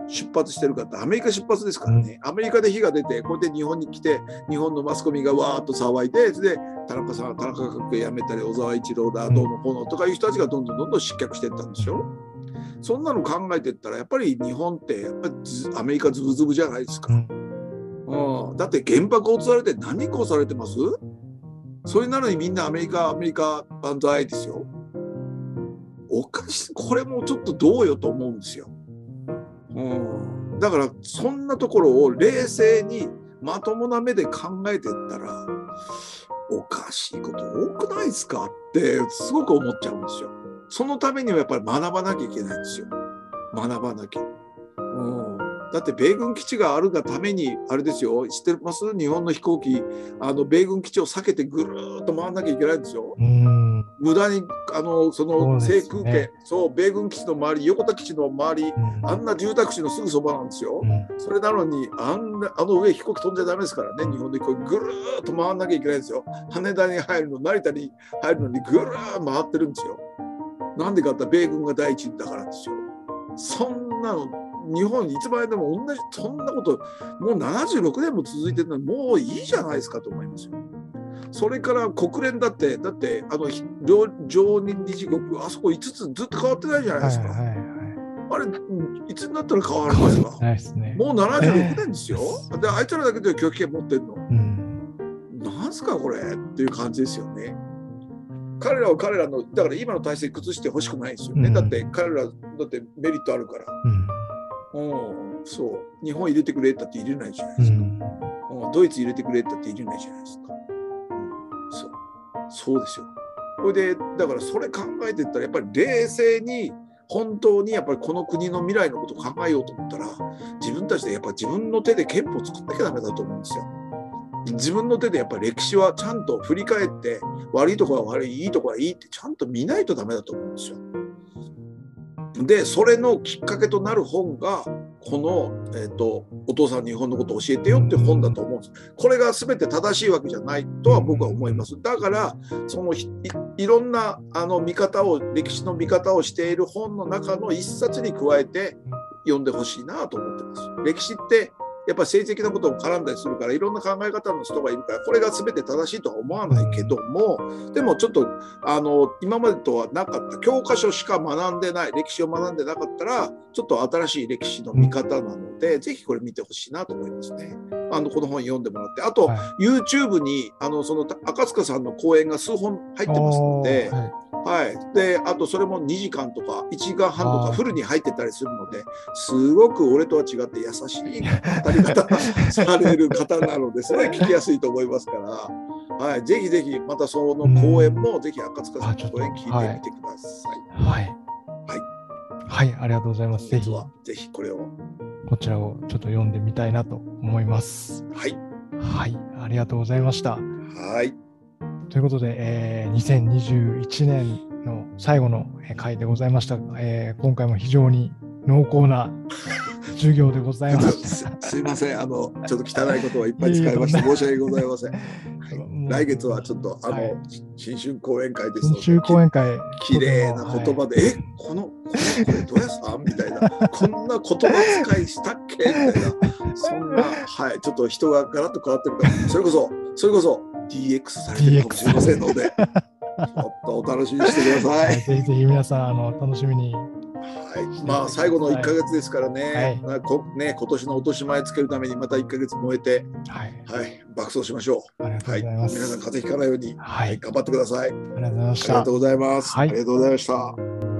出発してるかってアメリカ出発ですからね、アメリカで火が出てこうやって日本に来て日本のマスコミがわーっと騒いでで田中さん田中角栄辞めたり小沢一郎だどうのこうのとかいう人たちがどんどんどんどん失脚していったんですよ。そんなの考えてったらやっぱり日本ってやっぱりアメリカズブズブじゃないですか。うん、だって原爆落とされて何人殺されてます？それなのにみんなアメリカアメリカバンドアイですよ。おかしいこれもちょっとどうよと思うんですよ。うん、だからそんなところを冷静にまともな目で考えていったらおかしいこと多くないですか？ってすごく思っちゃうんですよ。そのためにはやっぱり学ばなきゃいけないんですよ。学ばなきゃ。うんだって米軍基地があるがためにあれですよ知ってます？日本の飛行機あの米軍基地を避けてぐるっと回らなきゃいけないんですよ。無駄にあのその制空権そう、米軍基地の周り横田基地の周り、あんな住宅地のすぐそばなんですよ。それなのにあんなあの上飛行機飛んじゃダメですからね日本でこうぐるっと回らなきゃいけないんですよ。羽田に入るの成田に入るのにぐるー回ってるんですよ。なんでかって米軍が第一だからですよ。そんなの日本いつまででも同じそんなこともう76年も続いてるのにもういいじゃないですかと思いますよ。それから国連だってだってあの常任理事国あそこ5つずっと変わってないじゃないですか。はいはいはい、あれいつになったら変わるんですか、ね、もう76年ですよ。えー、であいつらだけで拒否権持ってるの。うん、なぜすかこれっていう感じですよね。彼らは彼らのだから今の体制崩してほしくないですよね、うん。だって彼らだってメリットあるから、うん。うん、そう。日本入れてくれったって入れないじゃないですか、うん。うん。ドイツ入れてくれったって入れないじゃないですか、うん、そう。そうですよ。これでだからそれ考えてったらやっぱり冷静に本当にやっぱりこの国の未来のことを考えようと思ったら自分たちでやっぱ自分の手で憲法を作んなきゃダメだと思うんですよ。自分の手でやっぱり歴史はちゃんと振り返って悪いとこは悪いいいとこはいいってちゃんと見ないとダメだと思うんですよ。でそれのきっかけとなる本がこの、えーと「お父さん日本のこと教えてよ」って本だと思うんです。これが全て正しいわけじゃないとは僕は思います。だからそのいいろんなあの見方を歴史の見方をしている本の中の一冊に加えて読んでほしいなと思ってます。歴史ってやっぱり政治的なことも絡んだりするからいろんな考え方の人がいるからこれが全て正しいとは思わないけどもでもちょっとあの今までとはなかった教科書しか学んでない歴史を学んでなかったらちょっと新しい歴史の見方なので、ぜひこれ見てほしいなと思いますね。あのこの本読んでもらって。あと、はい。YouTube にあのその赤塚さんの講演が数本入ってますので。はい。はい、であとそれも2時間とか1時間半とかフルに入ってたりするのですごく俺とは違って優しい方される方なのですごい [laughs] 聞きやすいと思いますから、はい、ぜひぜひまたその講演もぜひ赤塚さんの講演聞いてみてください。はい。はい。ありがとうございます。ぜひ、ぜひこれをこちらをちょっと読んでみたいなと思います。はいはい。ありがとうございました。はいということで、えー2021年の最後のえー回でございました。えー今回も非常に濃厚な授業でございましす。た。[laughs] すいません。あのちょっと汚いことをいっぱい使いましていえいえ。申し訳ございません。はい。来月はちょっとあの、はい。新春講演会ですの新で春講演会、綺麗な言葉で、えこのこのこれどうやさん？みたいな。こんな言葉遣いしたっけ？みたいな。そんなはい。ちょっと人がガラッと変わってるからそれこそそれこそ DX されてるかもしれませんのでちょっとお楽しみにしてください。はいぜひぜひ皆さんあの楽しみに。はい、まあ最後の1か月ですからね,、はいこね今年の落とし前つけるためにまた1か月燃えて、はい。はい、爆走しましょう。はい。皆さん風邪ひかないように、はい。頑張ってください。ありがとうございましたありがとう。ございます。はいありがとうございました。